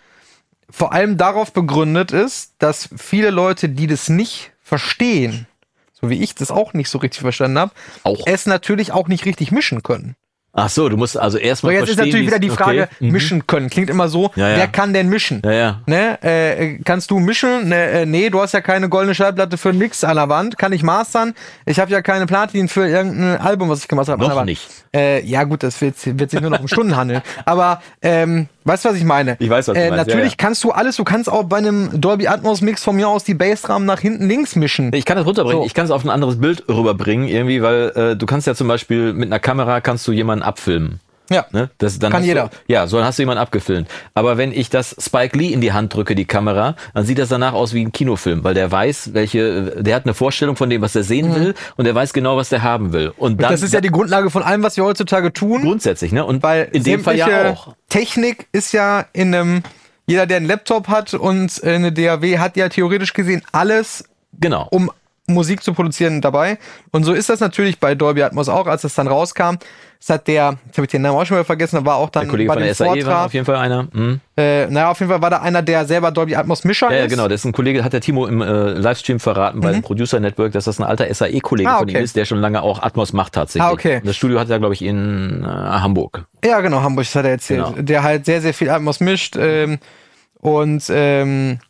vor allem darauf begründet ist, dass viele Leute, die das nicht verstehen, so wie ich das auch nicht so richtig verstanden habe, Auch. es natürlich auch nicht richtig mischen können. Ach so, du musst also So, erstmal jetzt ist natürlich wieder die Frage, okay. Mhm. mischen können. Klingt immer so, Ja, ja. wer kann denn mischen? Ja, ja. Ne? Äh, kannst du mischen? Ne, äh, nee, du hast ja keine goldene Schallplatte für nix an der Wand. Kann ich mastern? Ich habe ja keine Platin für irgendein Album, was ich gemacht habe. an der Noch Wand. nicht. Äh, ja gut, das wird, wird sich nur noch um Stunden handeln. Aber ähm, weißt du, was ich meine? Ich weiß, was du äh, meinst, ja, Natürlich ja. kannst du alles. Du kannst auch bei einem Dolby Atmos Mix von mir aus die Bassrahmen nach hinten links mischen. Ich kann das runterbringen, So. ich kann es auf ein anderes Bild rüberbringen, irgendwie, weil äh, du kannst ja zum Beispiel mit einer Kamera kannst du jemanden abfilmen. Ja. Ne? Das, dann Kann jeder. Du, ja, so dann hast du jemanden abgefilmt. Aber wenn ich das Spike Lee in die Hand drücke, die Kamera, dann sieht das danach aus wie ein Kinofilm, weil der weiß, welche, der hat eine Vorstellung von dem, was er sehen will und der weiß genau, was der haben will. Und dann Mhm. das ist ja die Grundlage von allem, was wir heutzutage tun. grundsätzlich, ne? Und Weil in dem Fall ja auch. Technik ist ja in einem, jeder, der einen Laptop hat und eine DAW, hat ja theoretisch gesehen alles, Genau. um Musik zu produzieren dabei. Und so ist das natürlich bei Dolby Atmos auch, als es dann rauskam. Das hat der, jetzt habe ich den Namen auch schon wieder vergessen, da war auch dann der Kollege bei von der SAE war Vortrag. auf jeden Fall einer. Hm. Äh, naja, auf jeden Fall war da einer, der selber Dolby Atmos Mischer Ja, ja, ist. genau. Das ist ein Kollege, hat der Timo im äh, Livestream verraten bei dem Producer Network, dass das ein alter SAE-Kollege Mhm. Ah, von ihm okay. ist, der schon lange auch Atmos macht tatsächlich. Ah, okay. Das Studio hat er, glaube ich, in äh, Hamburg. Ja, genau, Hamburg, das hat er erzählt. Genau. Der halt sehr, sehr viel Atmos mischt. Ähm, und ähm,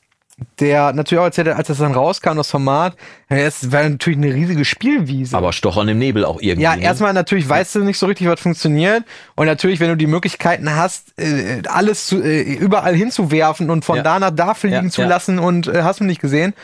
der natürlich auch erzählt hat, als das dann rauskam, das Format, es war natürlich eine riesige Spielwiese. Aber Stochern im Nebel auch irgendwie. ja, ne? erstmal natürlich weißt du nicht so richtig, was funktioniert. Und natürlich, wenn du die Möglichkeiten hast, äh, alles zu, äh, überall hinzuwerfen und von Ja. da nach da fliegen Ja, zu ja. lassen und äh, hast du nicht gesehen,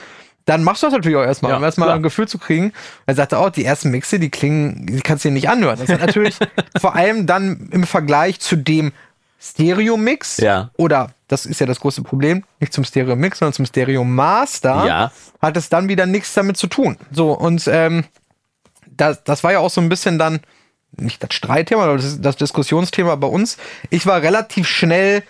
dann machst du das natürlich auch erstmal, um erstmal ein Gefühl zu kriegen. Er sagte auch, die ersten Mixe, die klingen, die kannst du dir nicht anhören. Das hat natürlich vor allem dann im Vergleich zu dem Stereo-Mix Ja. oder das ist ja das große Problem, nicht zum Stereo-Mix, sondern zum Stereo-Master, Ja. hat es dann wieder nichts damit zu tun. So, und ähm, das, das war ja auch so ein bisschen dann, nicht das Streitthema, aber das, das Diskussionsthema bei uns. Ich war relativ schnell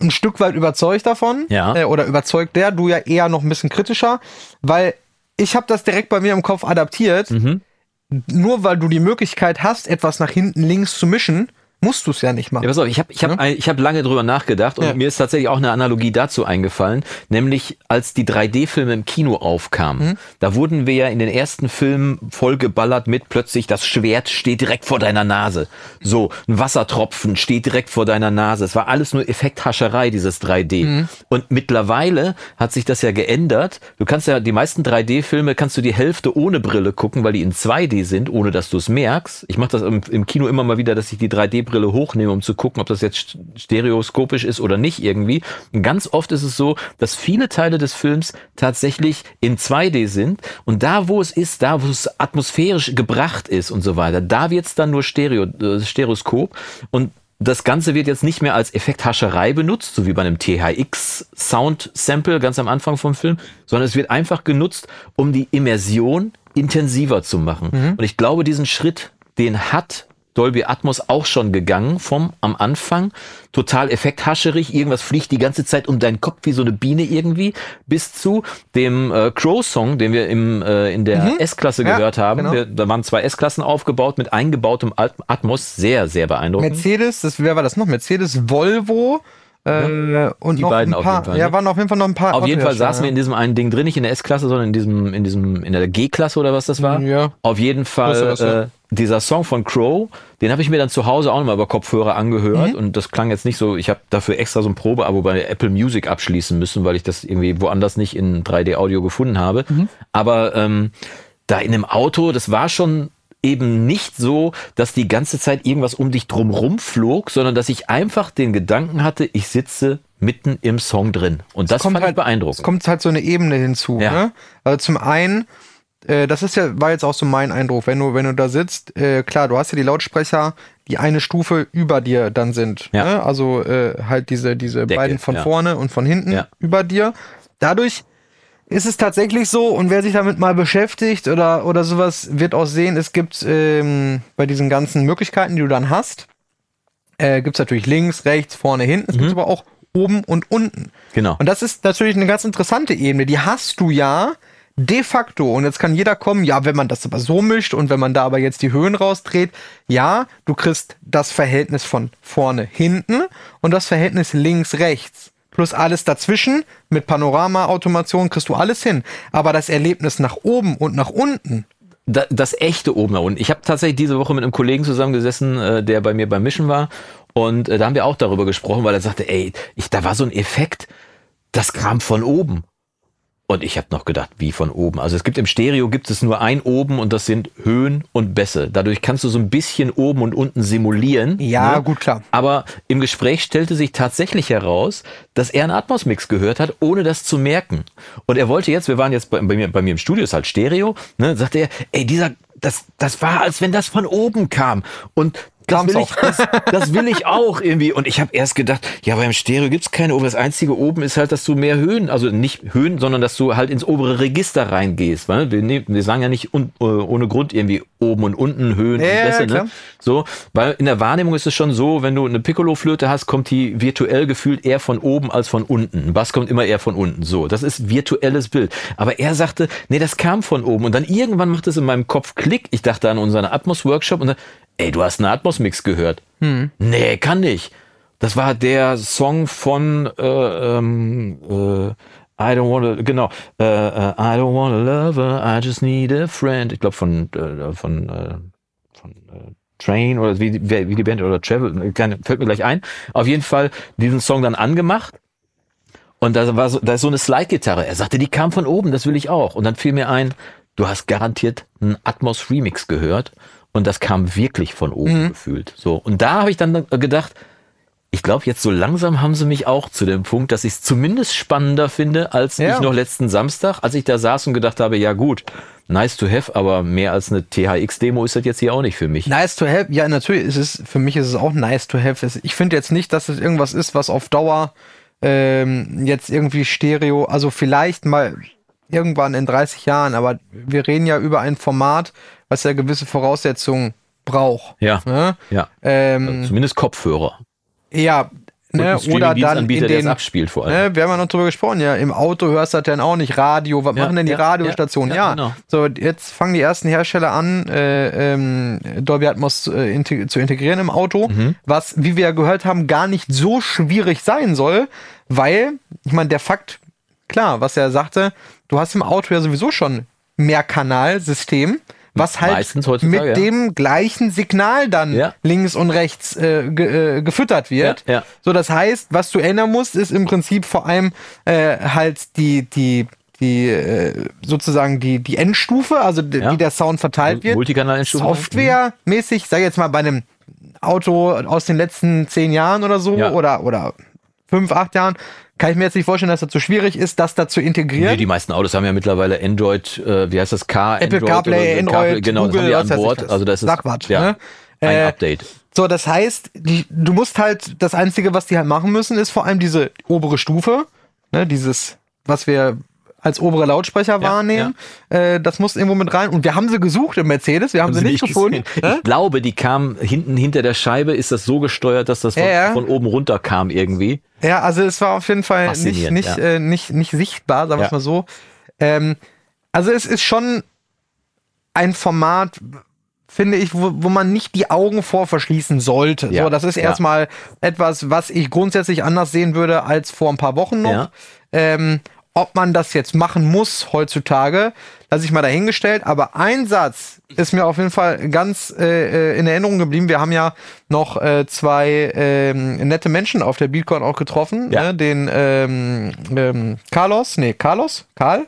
ein Stück weit überzeugt davon. Ja. Äh, oder überzeugt der, du ja eher noch ein bisschen kritischer, weil ich habe das direkt bei mir im Kopf adaptiert. Mhm. Nur weil du die Möglichkeit hast, etwas nach hinten links zu mischen, musst du es ja nicht machen. Ja, pass auf, ich habe ich hab, ein- ich hab lange drüber nachgedacht und Ja. mir ist tatsächlich auch eine Analogie dazu eingefallen, nämlich als die 3D-Filme im Kino aufkamen. Mhm. Da wurden wir ja in den ersten Filmen vollgeballert mit plötzlich das Schwert steht direkt vor deiner Nase. So, ein Wassertropfen steht direkt vor deiner Nase. Es war alles nur Effekthascherei, dieses 3D. Mhm. Und mittlerweile hat sich das ja geändert. Du kannst ja die meisten 3D-Filme kannst du die Hälfte ohne Brille gucken, weil die in 2D sind, ohne dass du es merkst. Ich mache das im, im Kino immer mal wieder, dass ich die 3D-Brille hochnehme, um zu gucken, ob das jetzt st- stereoskopisch ist oder nicht irgendwie. Und ganz oft ist es so, dass viele Teile des Films tatsächlich in 2D sind und da, wo es ist, da, wo es atmosphärisch gebracht ist und so weiter, da wird es dann nur Stereo, äh, Stereoskop und das Ganze wird jetzt nicht mehr als Effekthascherei benutzt, so wie bei einem THX Sound Sample ganz am Anfang vom Film, sondern es wird einfach genutzt, um die Immersion intensiver zu machen. Und ich glaube, diesen Schritt, den hat Dolby Atmos auch schon gegangen vom am Anfang. Total effekthascherig. Irgendwas fliegt die ganze Zeit um deinen Kopf wie so eine Biene irgendwie. Bis zu dem äh, Crow Song den wir im äh, in der S-Klasse Ja, gehört haben. genau. wir, da waren zwei S-Klassen aufgebaut mit eingebautem At- Atmos sehr sehr beeindruckend. Mercedes, das, wer war das noch? Mercedes, Volvo äh, und Die noch beiden ein auf paar. jeden Fall, Ja, ne? waren auf jeden Fall noch ein paar. Auf jeden Fall saßen wir in diesem einen Ding drin, nicht in der S-Klasse, sondern in diesem, in diesem, in der G-Klasse oder was das war. Ja. Auf jeden Fall ja. äh, dieser Song von Crow, den habe ich mir dann zu Hause auch nochmal über Kopfhörer angehört und das klang jetzt nicht so. Ich habe dafür extra so ein Probeabo bei Apple Music abschließen müssen, weil ich das irgendwie woanders nicht in 3D-Audio gefunden habe. Aber ähm, da in dem Auto, das war schon eben nicht so, dass die ganze Zeit irgendwas um dich drumrum flog, sondern dass ich einfach den Gedanken hatte, ich sitze mitten im Song drin. Und das kommt fand ich halt, beeindruckend. Es kommt halt so eine Ebene hinzu. Ja. Ne? Also zum einen, äh, das ist ja, war jetzt auch so mein Eindruck, wenn du, wenn du da sitzt, äh, klar, du hast ja die Lautsprecher, die eine Stufe über dir dann sind. Ja. Ne? Also äh, halt diese, diese Decke, beiden von ja. vorne und von hinten über dir. Dadurch ist es tatsächlich so, und wer sich damit mal beschäftigt oder, oder sowas, wird auch sehen, es gibt ähm, bei diesen ganzen Möglichkeiten, die du dann hast, äh, gibt es natürlich links, rechts, vorne, hinten. Es gibt aber auch oben und unten. Genau. Und das ist natürlich eine ganz interessante Ebene. Die hast du ja de facto. Und jetzt kann jeder kommen, ja, wenn man das aber so mischt und wenn man da aber jetzt die Höhen rausdreht, ja, du kriegst das Verhältnis von vorne, hinten und das Verhältnis links, rechts. Plus alles dazwischen mit Panorama-Automation kriegst du alles hin. Aber das Erlebnis nach oben und nach unten, da, das echte oben nach unten. Ich habe tatsächlich diese Woche mit einem Kollegen zusammengesessen, äh, der bei mir beim Mischen war. Und äh, da haben wir auch darüber gesprochen, weil er sagte, ey, ich, da war so ein Effekt, das kam von oben. Und ich habe noch gedacht, wie von oben. Also es gibt im Stereo gibt es nur ein oben und das sind Höhen und Bässe. Dadurch kannst du so ein bisschen oben und unten simulieren. Ja, ne? gut, klar. Aber im Gespräch stellte sich tatsächlich heraus, dass er einen Atmos-Mix gehört hat, ohne das zu merken. Und er wollte jetzt, wir waren jetzt bei, bei, mir, bei mir im Studio, ist halt Stereo, ne, sagte er, ey, dieser, das, das war, als wenn das von oben kam. Und das will, ich, auch. das, das will ich auch irgendwie. Und ich habe erst gedacht, ja, beim Stereo gibt's keine oben. Das einzige oben ist halt, dass du mehr Höhen, also nicht Höhen, sondern dass du halt ins obere Register reingehst. Weil wir, nehmen- wir sagen ja nicht un, äh, ohne Grund irgendwie oben und unten Höhen Ja, und ja, Bässe. klar. ne? So, weil in der Wahrnehmung ist es schon so, wenn du eine Piccolo-Flöte hast, kommt die virtuell gefühlt eher von oben als von unten. Ein Bass kommt immer eher von unten. So, das ist virtuelles Bild. Aber er sagte, nee, das kam von oben. Und dann irgendwann macht es in meinem Kopf Klick. Ich dachte an unseren Atmos-Workshop und dann, ey, du hast einen Atmos-Mix gehört. Nee, kann nicht. Das war der Song von äh, ähm, äh, I don't wanna, genau, äh, I don't wanna love her, I just need a friend. Ich glaube von, äh, von, äh, von äh, Train oder wie, die- wie die Band oder Travel, keine, fällt mir gleich ein. Auf jeden Fall diesen Song dann angemacht. Und da war so, da ist so eine Slide-Gitarre. Er sagte, die kam von oben, das will ich auch. Und dann fiel mir ein, du hast garantiert einen Atmos Remix gehört. Und das kam wirklich von oben Mhm. gefühlt. So. Und da habe ich dann gedacht, ich glaube, jetzt so langsam haben sie mich auch zu dem Punkt, dass ich es zumindest spannender finde, als Ja. ich noch letzten Samstag, als ich da saß und gedacht habe, ja gut, nice to have, aber mehr als eine THX-Demo ist das jetzt hier auch nicht für mich. Nice to have, ja, natürlich ist es, für mich ist es auch nice to have. Ich finde jetzt nicht, dass es irgendwas ist, was auf Dauer ähm, jetzt irgendwie Stereo, also vielleicht mal irgendwann in 30 Jahren, aber wir reden ja über ein Format, was ja gewisse Voraussetzungen braucht. Ja. Ne? Ja. Ähm, Zumindest Kopfhörer. ja, ne, oder dann in den, abspielt vor allem. ne, wir haben ja noch drüber gesprochen, ja, im Auto hörst du das dann auch nicht, Radio, was Ja, machen denn die ja, Radiostationen? ja, Ja, genau. so, jetzt fangen die ersten Hersteller an, äh, ähm, Dolby Atmos äh, integ zu integrieren im Auto, Mhm. was, wie wir ja gehört haben, gar nicht so schwierig sein soll, weil, ich meine, der Fakt, klar, was er sagte, du hast im Auto ja sowieso schon Mehrkanalsystem, was halt mit ja. dem gleichen Signal dann Ja. links und rechts äh, ge äh, gefüttert wird. Ja. So, das heißt, was du ändern musst, ist im Prinzip vor allem äh, halt die, die, die, äh, sozusagen die, die Endstufe, also die, wie der Sound verteilt wird. Multikanal-Endstufe. Softwaremäßig, sag ich jetzt mal bei einem Auto aus den letzten zehn Jahren oder so oder, oder fünf, acht Jahren, kann ich mir jetzt nicht vorstellen, dass das so schwierig ist, das da zu integrieren. Nee, die meisten Autos haben ja mittlerweile Android, äh, wie heißt das, Car, Apple Android CarPlay, Android, genau, Google, das haben die an Bord. Also das ist ja, ne? ein Äh, Update. So, das heißt, die, du musst halt, das Einzige, was die halt machen müssen, ist vor allem diese obere Stufe, ne, dieses, was wir als obere Lautsprecher wahrnehmen, Äh, das muss irgendwo mit rein. Und wir haben sie gesucht im Mercedes, wir haben, sie nicht gefunden. gesehen. Ich glaube, die kam hinten hinter der Scheibe, ist das so gesteuert, dass das von, Ja, ja. von oben runter kam irgendwie. Ja, also es war auf jeden Fall nicht, nicht, ja. äh, nicht, nicht sichtbar, sagen wir es Ja. mal so. Ähm, also es ist schon ein Format, finde ich, wo, wo man nicht die Augen vor verschließen sollte. Ja. So, das ist Ja. erstmal etwas, was ich grundsätzlich anders sehen würde als vor ein paar Wochen noch. Ja. Ähm, ob man das jetzt machen muss heutzutage, lasse ich mal dahingestellt. Aber ein Satz ist mir auf jeden Fall ganz äh, äh, in Erinnerung geblieben. Wir haben ja noch äh, zwei ähm, nette Menschen auf der Beatcon auch getroffen. Ja. Ne? Den ähm, ähm, Carlos, nee, Carlos? Karl?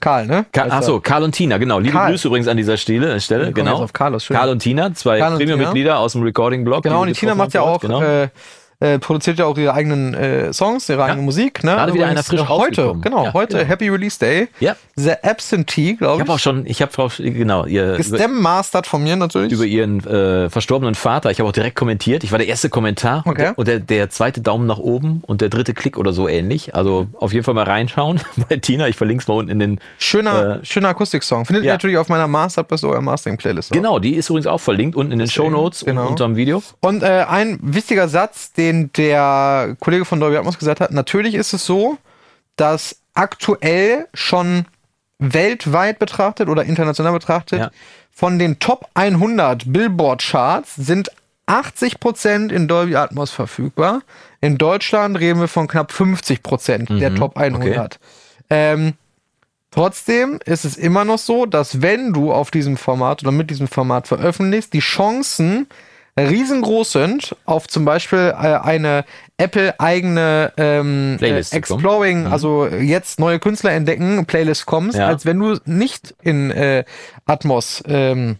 Karl, ne? Ka Heißt Ach er. so, Karl und Tina, genau. Liebe Karl. Grüße übrigens an dieser Stelle, Stelle kommen genau. Carlos. Karl und Tina, zwei Premium-Mitglieder aus dem Recording-Blog. Genau, und die Tina macht ja auch, genau. äh, äh, produziert ja auch ihre eigenen äh, Songs, ihre eigene Musik. Ne? Gerade wieder einer frisch äh, Heute, genau, Ja, heute, genau. Happy Release Day. Ja. The Absentee, ich glaube habe ich. auch schon, ich habe drauf, genau, ihr, über, Gestem-mastert von mir natürlich. über ihren äh, verstorbenen Vater. Ich habe auch direkt kommentiert. Ich war der erste Kommentar und, Okay. der, und der, der zweite Daumen nach oben und der dritte Klick oder so ähnlich. Also auf jeden Fall mal reinschauen bei Tina. Ich verlinke es mal unten in den. Schöner, schöner Akustik-Song. Findet ihr ja. natürlich auf meiner Master bis euer Mastering-Playlist. auch. Genau, die ist übrigens auch verlinkt unten in den Show Notes genau. und unterm Video. Und äh, ein wichtiger Satz, den der Kollege von Dolby Atmos gesagt hat, natürlich ist es so, dass aktuell schon weltweit betrachtet oder international betrachtet, Ja. von den Top 100 Billboard-Charts sind 80% in Dolby Atmos verfügbar. In Deutschland reden wir von knapp 50% der Top 100. Ähm, Trotzdem ist es immer noch so, dass wenn du auf diesem Format oder mit diesem Format veröffentlichst, die Chancen riesengroß sind, auf zum Beispiel äh, eine Apple-eigene ähm, äh, Playlist. Exploring, also jetzt neue Künstler entdecken, Playlist kommst, Ja. als wenn du nicht in äh, Atmos, ähm,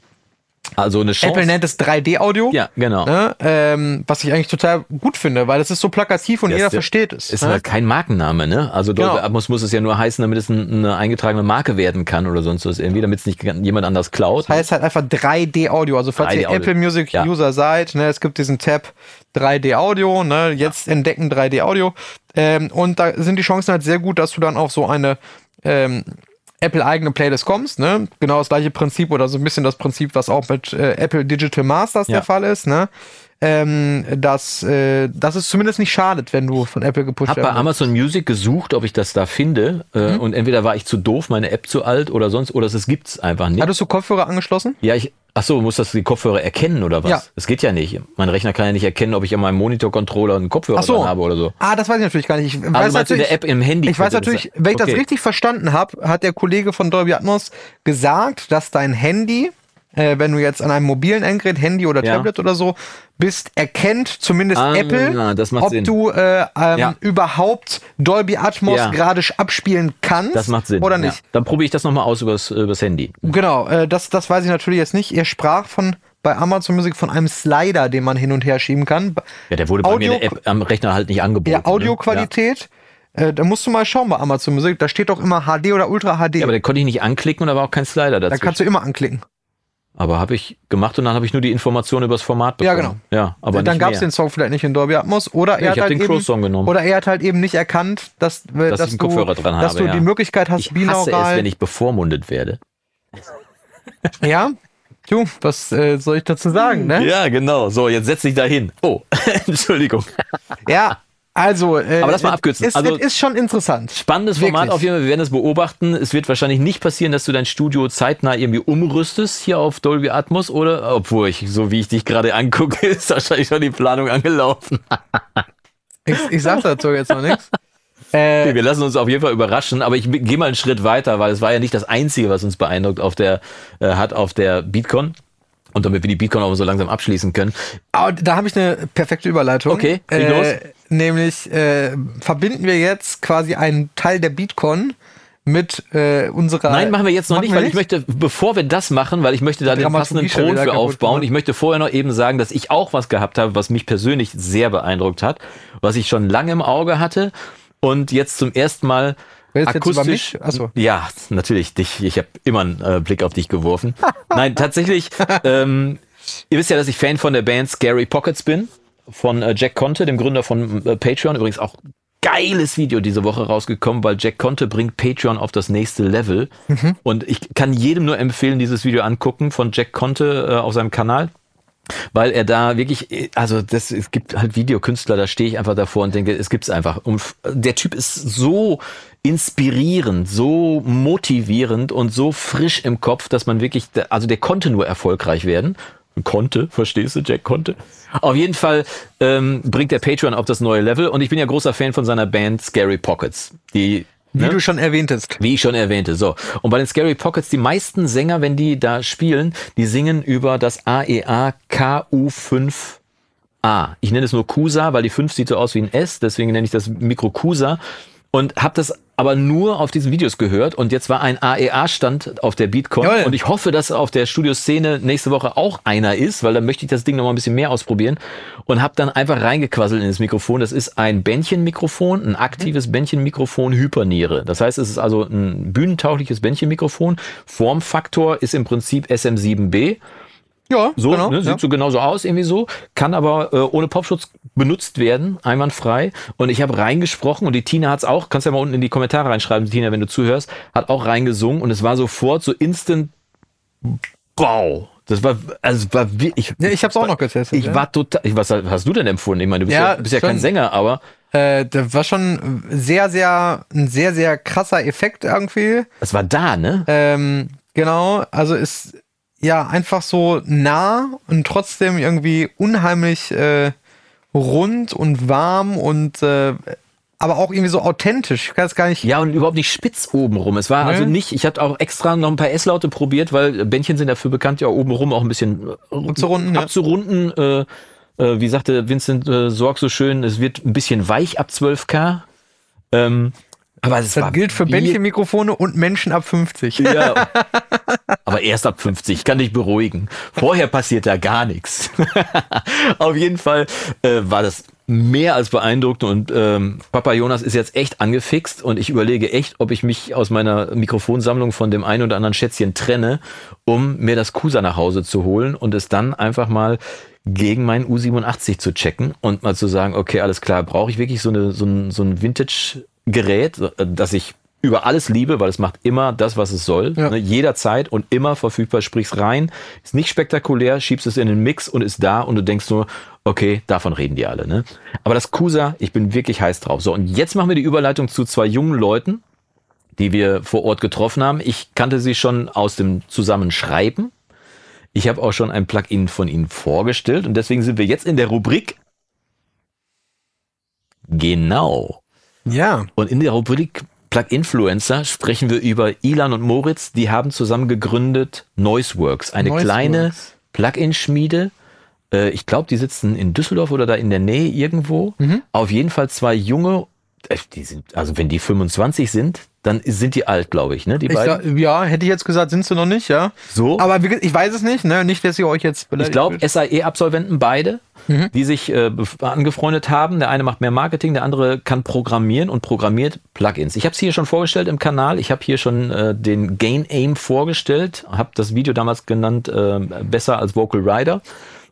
Also eine Chance. Apple nennt es 3D-Audio. Ja, genau. Ne? Ähm, was ich eigentlich total gut finde, weil das ist so plakativ und Das jeder ist- versteht es. Ist ne? halt kein Markenname, ne? Also Dolby Genau. Atmos muss es ja nur heißen, damit es ein- eine eingetragene Marke werden kann oder sonst was irgendwie, damit es nicht jemand anders klaut. heißt halt einfach 3D-Audio. Also falls ihr 3D-Audio. Apple Music Ja. User seid, ne, es gibt diesen Tab 3D-Audio, ne, jetzt entdecken 3D-Audio. Ähm, und da sind die Chancen halt sehr gut, dass du dann auf so eine ähm, Apple-eigene Playlist kommst, ne? Genau das gleiche Prinzip oder so ein bisschen das Prinzip, was auch mit äh, Apple Digital Masters Ja. der Fall ist, ne? Ähm, dass, äh, dass es zumindest nicht schadet, wenn du von Apple gepusht habe bei wirst. Amazon Music gesucht, ob ich das da finde. Äh, Mhm. Und entweder war ich zu doof, meine App zu alt oder sonst, oder es gibt's einfach nicht. Hattest du Kopfhörer angeschlossen? Ja, ich. Ach so, muss das die Kopfhörer erkennen oder was? Ja. Es geht ja nicht. Mein Rechner kann ja nicht erkennen, ob ich an meinem Monitor-Controller einen Kopfhörer so. habe oder so. Ah, das weiß ich natürlich gar nicht. Ich Also weiß meinst in natürlich, der App im Handy. Ich weiß das natürlich, wenn ich das Okay. richtig verstanden habe, hat der Kollege von Dolby Atmos gesagt, dass dein Handy, äh, wenn du jetzt an einem mobilen Endgerät, Handy oder Ja. Tablet oder so, bist, erkennt zumindest Ah, Apple, macht ob Sinn. du äh, ähm, Ja. überhaupt Dolby Atmos Ja. gerade abspielen kannst Das macht Sinn. oder nicht. Dann probiere ich das nochmal aus übers, übers Handy. Genau, äh, das, das weiß ich natürlich jetzt nicht. Er sprach von bei Amazon Music von einem Slider, den man hin und her schieben kann. Ja, der wurde bei Audio- mir in der App am Rechner halt nicht angeboten. Ja, ne? Audioqualität. Äh, da musst du mal schauen bei Amazon Music. Da steht doch immer HD oder Ultra HD. Ja, aber den konnte ich nicht anklicken und da war auch kein Slider da dazu. kannst du immer anklicken. Aber habe ich gemacht und dann habe ich nur die Information über das Format Ja, bekommen. Ja, aber dann gab es den Song vielleicht nicht in Dolby Atmos oder Nee, er ich hat halt den eben, Crow-Song genommen. oder er hat halt eben nicht erkannt, dass, äh, Dass ich du, Kopfhörer dran dass habe, du ja. die Möglichkeit hast, Ich hasse es, binaural. wenn ich bevormundet werde. ja, du, was äh, soll ich dazu sagen, ne? Ja, genau. So, jetzt setz dich da hin. Oh, Entschuldigung. Ja, Also, äh, Aber lass mal abkürzen. Es, Also- es ist schon interessant. Spannendes Format Wirklich. auf jeden Fall. Wir werden es beobachten. Es wird wahrscheinlich nicht passieren, dass du dein Studio zeitnah irgendwie umrüstest hier auf Dolby Atmos oder, obwohl ich, so wie ich dich gerade angucke, ist wahrscheinlich schon die Planung angelaufen. Ich, ich sag dazu jetzt noch nichts. Okay, Äh, wir lassen uns auf jeden Fall überraschen, aber ich gehe mal einen Schritt weiter, weil es war ja nicht das Einzige, was uns beeindruckt auf der, äh, hat auf der BeatCon. Und damit wir die BeatCon auch so langsam abschließen können. aber da habe ich eine perfekte Überleitung. Okay, äh, los. Nämlich äh, verbinden wir jetzt quasi einen Teil der BeatCon mit äh, unserer. Nein, machen wir jetzt noch Machen nicht, weil ich möchte, bevor wir das machen, weil ich möchte da den passenden Ton für aufbauen. Ich möchte vorher noch eben sagen, dass ich auch was gehabt habe, was mich persönlich sehr beeindruckt hat, was ich schon lange im Auge hatte und jetzt zum ersten Mal Redest du jetzt über akustisch. mich? Achso. Ja, natürlich dich. Ich habe immer einen äh, Blick auf dich geworfen. Nein, tatsächlich. ähm, ihr wisst ja, dass ich Fan von der Band Scary Pockets bin, von äh, Jack Conte, dem Gründer von äh, Patreon. Übrigens auch geiles Video diese Woche rausgekommen, weil Jack Conte bringt Patreon auf das nächste Level. Und ich kann jedem nur empfehlen, dieses Video angucken von Jack Conte äh, auf seinem Kanal. Weil er da wirklich, also das, es gibt halt Videokünstler, da stehe ich einfach davor und denke, es gibt's einfach. Und der Typ ist so inspirierend, so motivierend und so frisch im Kopf, dass man wirklich, also der konnte nur erfolgreich werden. Konnte, verstehst du, Jack konnte. Auf jeden Fall ähm, bringt der Patreon auf das neue Level und ich bin ja großer Fan von seiner Band Scary Pockets, die Wie ne? du schon erwähntest. Wie ich schon erwähnte, so. Und bei den Scary Pockets, die meisten Sänger, wenn die da spielen, die singen über das AEA KU5A. Ich nenne es nur Kusa, weil die 5 sieht so aus wie ein S, deswegen nenne ich das Mikro Kusa. Und habe das aber nur auf diesen Videos gehört und jetzt war ein AEA-Stand auf der BeatCon Jawohl. und ich hoffe, dass auf der Studioszene nächste Woche auch einer ist, weil dann möchte ich das Ding noch mal ein bisschen mehr ausprobieren und habe dann einfach reingequasselt in das Mikrofon. Das ist ein Bändchenmikrofon, ein aktives Bändchenmikrofon Hyperniere. Das heißt, es ist also ein bühnentaugliches Bändchenmikrofon. Formfaktor ist im Prinzip SM7B. Ja, So, genau. ne, sieht ja. so genauso aus, irgendwie so, kann aber äh, ohne Popschutz benutzt werden, einwandfrei. Und ich habe reingesprochen und die Tina hat's auch, kannst ja mal unten in die Kommentare reinschreiben, Tina, wenn du zuhörst, hat auch reingesungen und es war sofort so instant Wow. Das war, also es war wie, ich, Ja, ich hab's auch noch getestet. ich ja. war total, ich, was hast du denn empfunden? Ich meine, du bist ja, Ja, bist ja kein. Sänger, aber Äh, das war schon sehr, sehr, ein sehr, sehr krasser Effekt irgendwie. es war da, ne? Ähm, genau, also ist ja einfach so nah und trotzdem irgendwie unheimlich äh, rund und warm und äh, aber auch irgendwie so authentisch. Ich kann es gar nicht. Ja, und überhaupt nicht spitz oben rum. Es war Nee. also nicht, ich hatte auch extra noch ein paar S-Laute probiert, weil Bändchen sind dafür bekannt, ja oben rum auch ein bisschen äh, Abzurunden, ja. abzurunden. Äh, äh, wie sagte Vincent äh, Sorg so schön, es wird ein bisschen weich ab 12K. Ähm, aber es Das war gilt für Bändchenmikrofone und Menschen ab 50. Ja. Aber erst ab 50, ich kann dich beruhigen. Vorher passiert da gar nichts. Auf jeden Fall äh, war das mehr als beeindruckend und ähm, Papa Jonas ist jetzt echt angefixt und ich überlege echt, ob ich mich aus meiner Mikrofonsammlung von dem einen oder anderen Schätzchen trenne, um mir das Kusa nach Hause zu holen und es dann einfach mal gegen meinen U87 zu checken und mal zu sagen, okay, alles klar, brauche ich wirklich so, eine, so ein, so ein Vintage-Gerät, äh, das ich über alles liebe, weil es macht immer das, was es soll. Ja. Ne, jederzeit und immer verfügbar. Sprich's rein, ist nicht spektakulär, schiebst es in den Mix und ist da und du denkst nur, okay, davon reden die alle. Ne? Aber das Kusa, ich bin wirklich heiß drauf. So, und jetzt machen wir die Überleitung zu zwei jungen Leuten, die wir vor Ort getroffen haben. Ich kannte sie schon aus dem Zusammenschreiben. Ich habe auch schon ein Plugin von ihnen vorgestellt und deswegen sind wir jetzt in der Rubrik Genau. Ja. Und in der Rubrik Plug-Influencer sprechen wir über Ilan und Moritz. Die haben zusammen gegründet Noiseworks, eine Noiseworks. kleine Plug-in-Schmiede. Äh, ich glaube, die sitzen in Düsseldorf oder da in der Nähe irgendwo. Mhm. Auf jeden Fall zwei junge, die sind, also wenn die 25 sind, dann sind die alt, glaube ich, ne? Die Ich beiden. glaub, ja, hätte ich jetzt gesagt, sind sie noch nicht, ja. so. Aber ich weiß es nicht, ne? Nicht, dass ihr euch jetzt Ich glaube. SAE-Absolventen beide, die sich äh, angefreundet haben. Der eine macht mehr Marketing, der andere kann programmieren und programmiert Plugins. Ich habe es hier schon vorgestellt im Kanal. Ich habe hier schon äh, den Gain Aim vorgestellt, habe das Video damals genannt, äh, besser als Vocal Rider.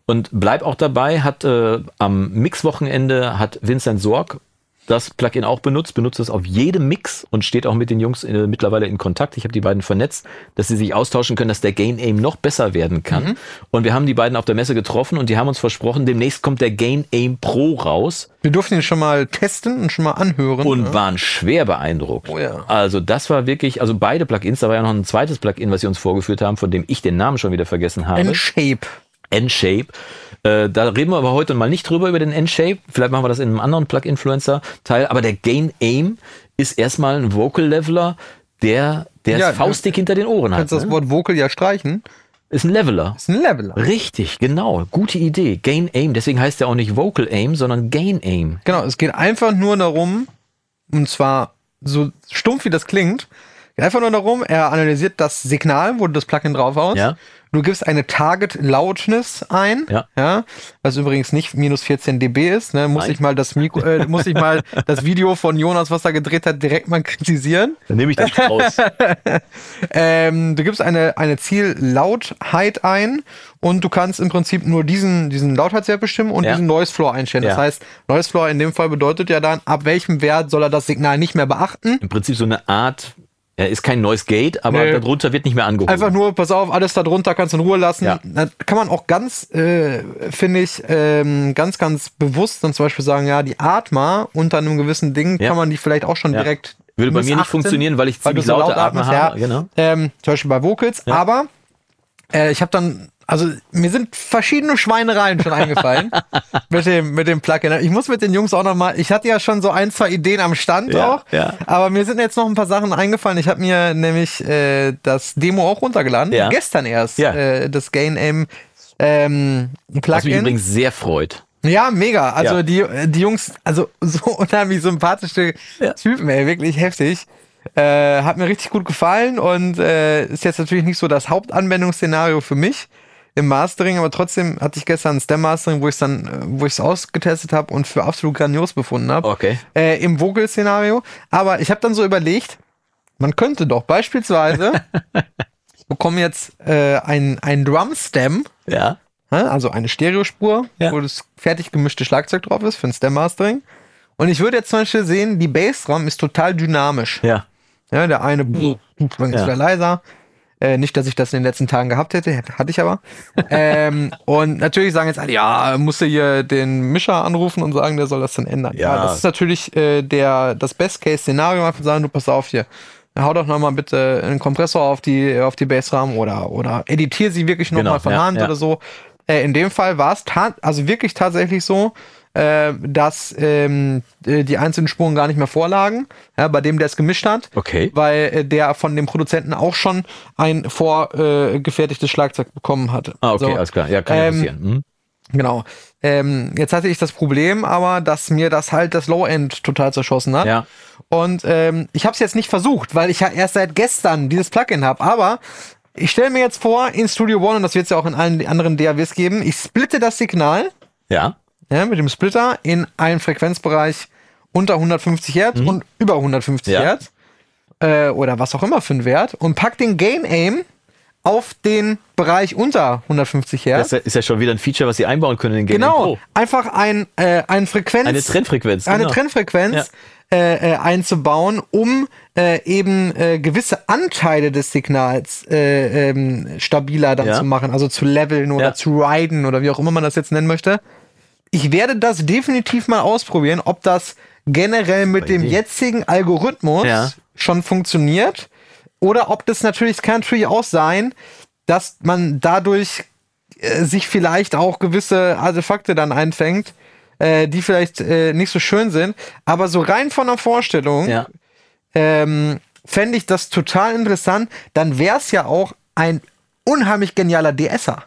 Und bleib auch dabei, hat äh, am Mixwochenende hat Vincent Sorg das Plugin auch benutzt, benutzt es auf jedem Mix und steht auch mit den Jungs äh, mittlerweile in Kontakt. Ich habe die beiden vernetzt, dass sie sich austauschen können, dass der Gain Aim noch besser werden kann. Mhm. Und wir haben die beiden auf der Messe getroffen und die haben uns versprochen, demnächst kommt der Gain Aim Pro raus Wir durften ihn schon mal testen und schon mal anhören. und ne? waren schwer beeindruckt. Oh ja. Also das war wirklich, also beide Plugins, da war ja noch ein zweites Plugin, was sie uns vorgeführt haben, von dem ich den Namen schon wieder vergessen habe. N-Shape. N-Shape. Äh, da reden wir aber heute mal nicht drüber, über den N-Shape. Vielleicht machen wir das in einem anderen Plug-Influencer-Teil. Aber der Gain Aim ist erstmal ein Vocal-Leveler, der, der Ja, das Faustdick hinter den Ohren hat. Kannst das Ne? Wort Vocal ja streichen. Ist ein Leveler. Ist ein Leveler. Richtig, genau. Gute Idee. Gain Aim. Deswegen heißt der auch nicht Vocal Aim, sondern Gain Aim. Genau, es geht einfach nur darum, und zwar so stumpf wie das klingt, einfach nur darum, er analysiert das Signal, wo du das Plugin draufhaust. Ja. Du gibst eine Target Loudness ein, Ja. was übrigens nicht minus 14 dB ist. Ne? Muss Nein. ich mal das Mikro, äh, muss ich mal das Video von Jonas, was er gedreht hat, direkt mal kritisieren. Dann nehme ich das raus. Ähm, du gibst eine, eine Ziellautheit ein und du kannst im Prinzip nur diesen, diesen Lautheitswert bestimmen und Ja. diesen Noise Floor einstellen. Das Ja. heißt, Noise Floor in dem Fall bedeutet ja dann, ab welchem Wert soll er das Signal nicht mehr beachten. Im Prinzip so eine Art, er ist kein Noise Gate, aber Nee. darunter wird nicht mehr angehoben. Einfach nur, pass auf, alles da drunter kannst du in Ruhe lassen. Ja. Da kann man auch ganz, äh, finde ich, ähm, ganz, ganz bewusst dann zum Beispiel sagen, ja, die Atma unter einem gewissen Ding Ja. kann man die vielleicht auch schon Ja. direkt Würde bei mir nicht funktionieren, weil ich weil ziemlich so laute laut atmest, habe. ja. Genau. Ähm, zum Beispiel bei Vocals. Aber äh, ich habe dann, also mir sind verschiedene Schweinereien schon eingefallen mit dem mit dem Plugin. Ich muss mit den Jungs auch noch mal. Ich hatte ja schon so ein zwei Ideen am Stand Ja, auch, ja. aber mir sind jetzt noch ein paar Sachen eingefallen. Ich habe mir nämlich äh, das Demo auch runtergeladen, Ja. gestern erst. Ja. Äh, das Gain Aim ähm, Was mich Plugin. übrigens sehr freut. Ja, mega. Also die, die Jungs, also so unheimlich sympathische. Typen, ey, wirklich heftig. Äh, hat mir richtig gut gefallen und äh, ist jetzt natürlich nicht so das Hauptanwendungsszenario für mich im Mastering, aber trotzdem hatte ich gestern ein Stem-Mastering, wo ich dann, äh, wo ich es ausgetestet habe und für absolut grandios befunden habe. Okay. Äh, Im Vocal-Szenario. Aber ich habe dann so überlegt, man könnte doch beispielsweise, ich bekomme jetzt äh, ein, ein Drum-Stem, Ja. Also eine Stereospur, Ja. wo das fertig gemischte Schlagzeug drauf ist für ein Stem-Mastering. Und ich würde jetzt zum Beispiel sehen, die Bassdrum ist total dynamisch. Ja. Ja, der eine klingt Ja. wieder leiser. Äh, nicht, dass ich das in den letzten Tagen gehabt hätte, hatte ich aber. ähm, und natürlich sagen jetzt alle, ja, musst du hier den Mischer anrufen und sagen, der soll das dann ändern. Ja. das ist natürlich äh, der, das Best-Case-Szenario, einfach sagen, du pass auf hier, hau doch nochmal bitte einen Kompressor auf die, auf die Bassrahmen oder, oder editier sie wirklich nochmal Genau, von ja, Hand ja. oder so. Äh, in dem Fall war es also wirklich tatsächlich so, äh, dass ähm, äh, die einzelnen Spuren gar nicht mehr vorlagen, ja, bei dem der es gemischt hat. Okay. Weil äh, der von dem Produzenten auch schon ein vorgefertigtes gefertigtes Schlagzeug bekommen hatte. Ah, okay, So, alles klar. Ja, kann ja Ähm, passieren. Hm? Genau. Ähm, jetzt hatte ich das Problem aber, dass mir das halt das Low-End total zerschossen hat. Ja. Und ähm, ich habe es jetzt nicht versucht, weil ich ja erst seit gestern dieses Plugin habe. Aber ich stelle mir jetzt vor, in Studio One, und das wird es ja auch in allen anderen DAWs geben, ich splitte das Signal Ja. Ja, mit dem Splitter in einen Frequenzbereich unter 150 Hertz und über 150 Mhm. Ja. Hertz. Äh, oder was auch immer für einen Wert. Und pack den Gain Aim auf den Bereich unter 150 Hertz. Das ist ja schon wieder ein Feature, was sie einbauen können in den Game Genau, Pro. einfach ein, äh, ein Frequenz, Eine Trendfrequenz. eine genau. Trendfrequenz äh, äh, einzubauen, um äh, eben äh, gewisse Anteile des Signals äh, ähm, stabiler dann Ja. zu machen, also zu leveln oder Ja. zu riden oder wie auch immer man das jetzt nennen möchte. Ich werde das definitiv mal ausprobieren, ob das generell mit dem jetzigen Algorithmus Ja. schon funktioniert oder ob das natürlich kann natürlich auch sein, dass man dadurch äh, sich vielleicht auch gewisse Artefakte dann einfängt, äh, die vielleicht äh, nicht so schön sind. Aber so rein von der Vorstellung Ja. ähm, fände ich das total interessant. Dann wäre es ja auch ein unheimlich genialer DSer.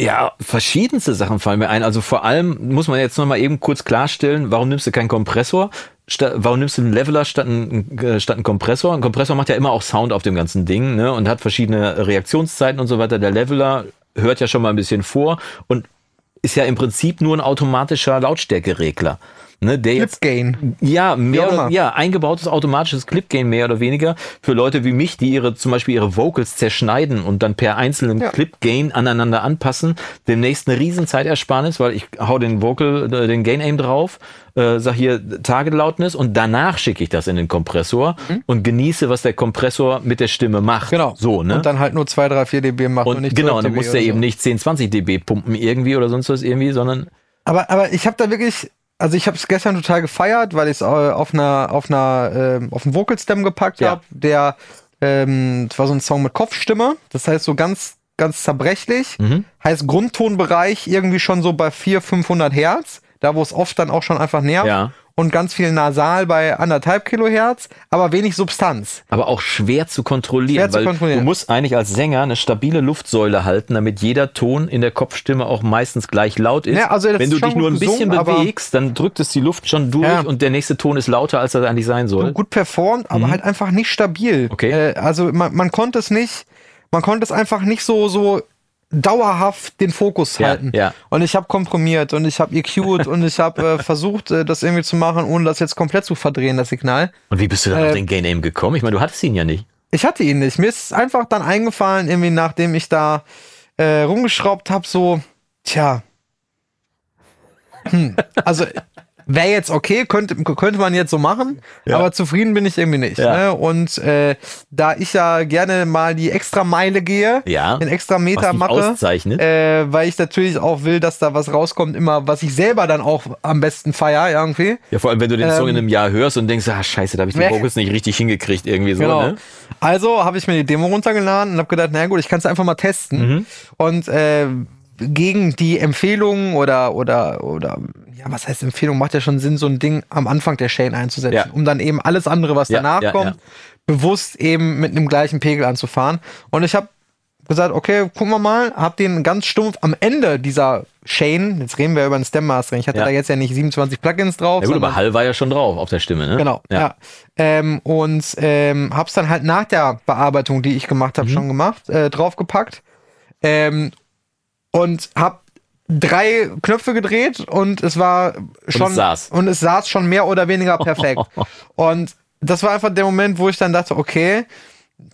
Ja, verschiedenste Sachen fallen mir ein. Also vor allem muss man jetzt noch mal eben kurz klarstellen, warum nimmst du keinen Kompressor? Sta warum nimmst du einen Leveler statt einen, äh, statt einen Kompressor? Ein Kompressor macht ja immer auch Sound auf dem ganzen Ding ne? und hat verschiedene Reaktionszeiten und so weiter. Der Leveler hört ja schon mal ein bisschen vor und ist ja im Prinzip nur ein automatischer Lautstärkeregler. Ne, der Clip jetzt Gain. ja, mehr oder, ja, eingebautes automatisches Clip-Gain mehr oder weniger für Leute wie mich, die ihre zum Beispiel ihre Vocals zerschneiden und dann per einzelnen Ja. Clip-Gain aneinander anpassen. Demnächst eine riesen Zeitersparnis, weil ich hau den Vocal, äh, den Gain-Aim drauf, äh, sag hier Target Loudness und danach schicke ich das in den Kompressor und genieße, was der Kompressor mit der Stimme macht. Mhm. Genau. So, ne? Und dann halt nur 2, 3, 4 dB macht und, Und nicht genau, 12 dann muss der so. eben nicht 10, 20 dB pumpen irgendwie oder sonst was irgendwie, sondern Aber, aber ich habe da wirklich, also ich habe es gestern total gefeiert, weil ich es auf einer, auf einer, ähm, auf einen Vocal Stem gepackt Ja. habe. Der, ähm, das war so ein Song mit Kopfstimme. Das heißt so ganz, ganz zerbrechlich. Mhm. Heißt Grundtonbereich irgendwie schon so bei 400, 500 Hertz. Da, wo es oft dann auch schon einfach nervt. Ja. Und ganz viel Nasal bei anderthalb Kilohertz, aber wenig Substanz. aber auch schwer zu kontrollieren, Schwer zu weil kontrollieren. du musst eigentlich als Sänger eine stabile Luftsäule halten, damit jeder Ton in der Kopfstimme auch meistens gleich laut ist. Ja, also Wenn du dich nur ein bisschen gesungen, bewegst, dann drückt es die Luft schon durch Ja. und der nächste Ton ist lauter, als er eigentlich sein soll. gut performt, aber halt einfach nicht stabil. Mhm. Okay. Äh, also man, man konnte es nicht, man konnte es einfach nicht so so dauerhaft den Fokus Ja, halten. ja. Und ich habe komprimiert und ich habe EQ'd und ich habe äh, versucht, äh, das irgendwie zu machen, ohne das jetzt komplett zu verdrehen, das Signal. Und wie bist du dann Äh, auf den Gain Aim gekommen? Ich meine, du hattest ihn ja nicht. Ich hatte ihn nicht. Mir ist einfach dann eingefallen, irgendwie nachdem ich da äh, rumgeschraubt habe, so, tja. Hm, also wäre jetzt okay, könnte, könnte man jetzt so machen, aber zufrieden bin ich irgendwie nicht. Ja. Ne? Und äh, da ich ja gerne mal die extra Meile gehe, Ja. den extra Meter mache, äh, weil ich natürlich auch will, dass da was rauskommt, immer, was ich selber dann auch am besten feier irgendwie. ja, vor allem, wenn du den Song in ähm, einem Jahr hörst und denkst, ah, scheiße, da habe ich die Nee. Vocals nicht richtig hingekriegt, irgendwie so, Genau. ne? Also habe ich mir die Demo runtergeladen und habe gedacht, na gut, ich kann es einfach mal testen. Mhm. Und äh, gegen die Empfehlungen oder oder oder ja, was heißt Empfehlung? Macht ja schon Sinn, so ein Ding am Anfang der Chain einzusetzen, Ja. um dann eben alles andere, was Ja, danach ja, kommt, bewusst eben mit einem gleichen Pegel anzufahren. Und ich habe gesagt, okay, gucken wir mal, hab den ganz stumpf am Ende dieser Chain, jetzt reden wir über ein Stem Mastering. Ich hatte Ja. da jetzt ja nicht 27 Plugins drauf, Ja gut, aber Hall war ja schon drauf auf der Stimme, ne? Genau, ja. Ähm, und ähm, hab's dann halt nach der Bearbeitung, die ich gemacht Mhm. habe, schon gemacht, äh, draufgepackt. Ähm, und hab drei Knöpfe gedreht und es war schon es saß. und es saß schon mehr oder weniger perfekt. und das war einfach der Moment, wo ich dann dachte, okay,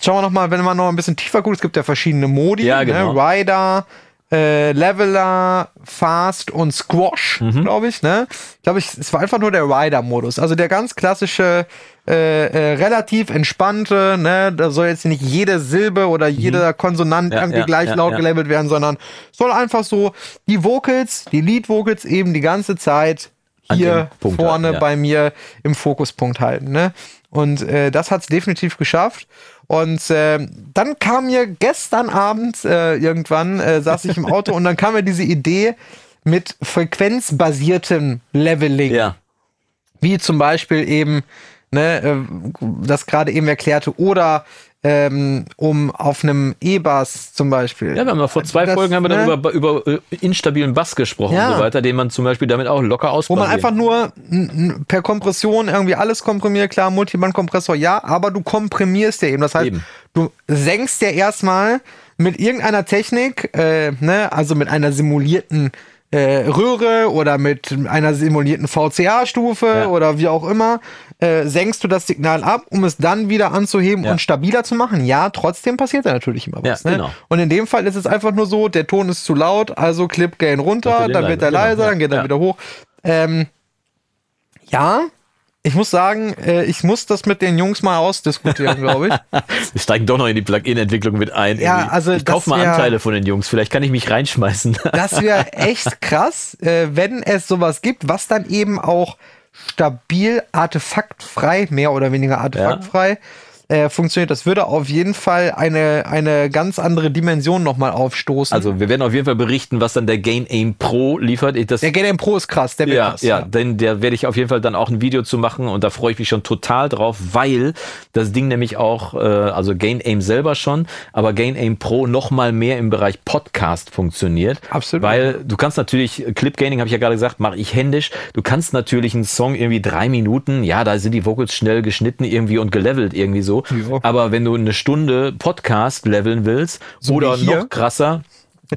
schauen wir noch mal, wenn man noch ein bisschen tiefer guckt, es gibt ja verschiedene Modi, Ja, genau. ne? Rider, äh, Leveler, Fast und Squash, Mhm. glaube ich. Ne? Ich glaube, ich, es war einfach nur der Rider-Modus. Also der ganz klassische, äh, äh, relativ entspannte, ne? da soll jetzt nicht jede Silbe oder jeder Konsonant Mhm. Ja, irgendwie ja, gleich ja, laut gelabelt werden, sondern soll einfach so die Vocals, die Lead-Vocals eben die ganze Zeit hier vorne halten, ja. bei mir im Fokuspunkt halten. Ne? Und äh, das hat es definitiv geschafft. Und äh, dann kam mir gestern Abend äh, irgendwann, äh, saß ich im Auto und dann kam mir diese Idee mit frequenzbasiertem Leveling Ja. wie zum Beispiel eben ne, äh, das gerade eben erklärte oder ähm, um auf einem E-Bass zum Beispiel. Ja, wir haben noch vor zwei Das, Folgen haben wir dann ne? über, über äh, instabilen Bass gesprochen Ja. und so weiter, den man zum Beispiel damit auch locker Wo ausprobiert. man einfach nur per Kompression irgendwie alles komprimiert, klar, Multiband-Kompressor, ja, aber du komprimierst ja eben. Das heißt, Eben. du senkst ja erstmal mit irgendeiner Technik, äh, ne, also mit einer simulierten äh, Röhre oder mit einer simulierten VCA-Stufe Ja. oder wie auch immer, äh, senkst du das Signal ab, um es dann wieder anzuheben Ja. und stabiler zu machen. Ja, trotzdem passiert da natürlich immer was. Ja, ne? genau. Und in dem Fall ist es einfach nur so, der Ton ist zu laut, also Clip Gain runter, er dann wird er leiser, genau, dann geht er wieder hoch. Ähm, ja, ich muss sagen, äh, ich muss das mit den Jungs mal ausdiskutieren, glaube ich. Wir steigen doch noch in die Plugin-Entwicklung mit ein. Ja, irgendwie. also ich das kauf mal wär- Anteile von den Jungs. Vielleicht kann ich mich reinschmeißen. Das wäre echt krass, äh, wenn es sowas gibt, was dann eben auch stabil, artefaktfrei, mehr oder weniger artefaktfrei äh, funktioniert. Das würde auf jeden Fall eine, eine ganz andere Dimension nochmal aufstoßen. Also wir werden auf jeden Fall berichten, was dann der Gain Aim Pro liefert. Das, der Game Pro ist krass, der wird ja, krass. ja, denn der werde ich auf jeden Fall dann auch ein Video zu machen und da freue ich mich schon total drauf, weil das Ding nämlich auch, äh, also Gain Aim selber schon, aber Gain Aim Pro noch mal mehr im Bereich Podcast funktioniert. Absolut. Weil du kannst natürlich, Clip Gaining habe ich ja gerade gesagt, mache ich händisch. Du kannst natürlich einen Song irgendwie drei Minuten, ja, da sind die Vocals schnell geschnitten irgendwie und gelevelt irgendwie so. Ja. Aber wenn du eine Stunde Podcast leveln willst So oder noch krasser,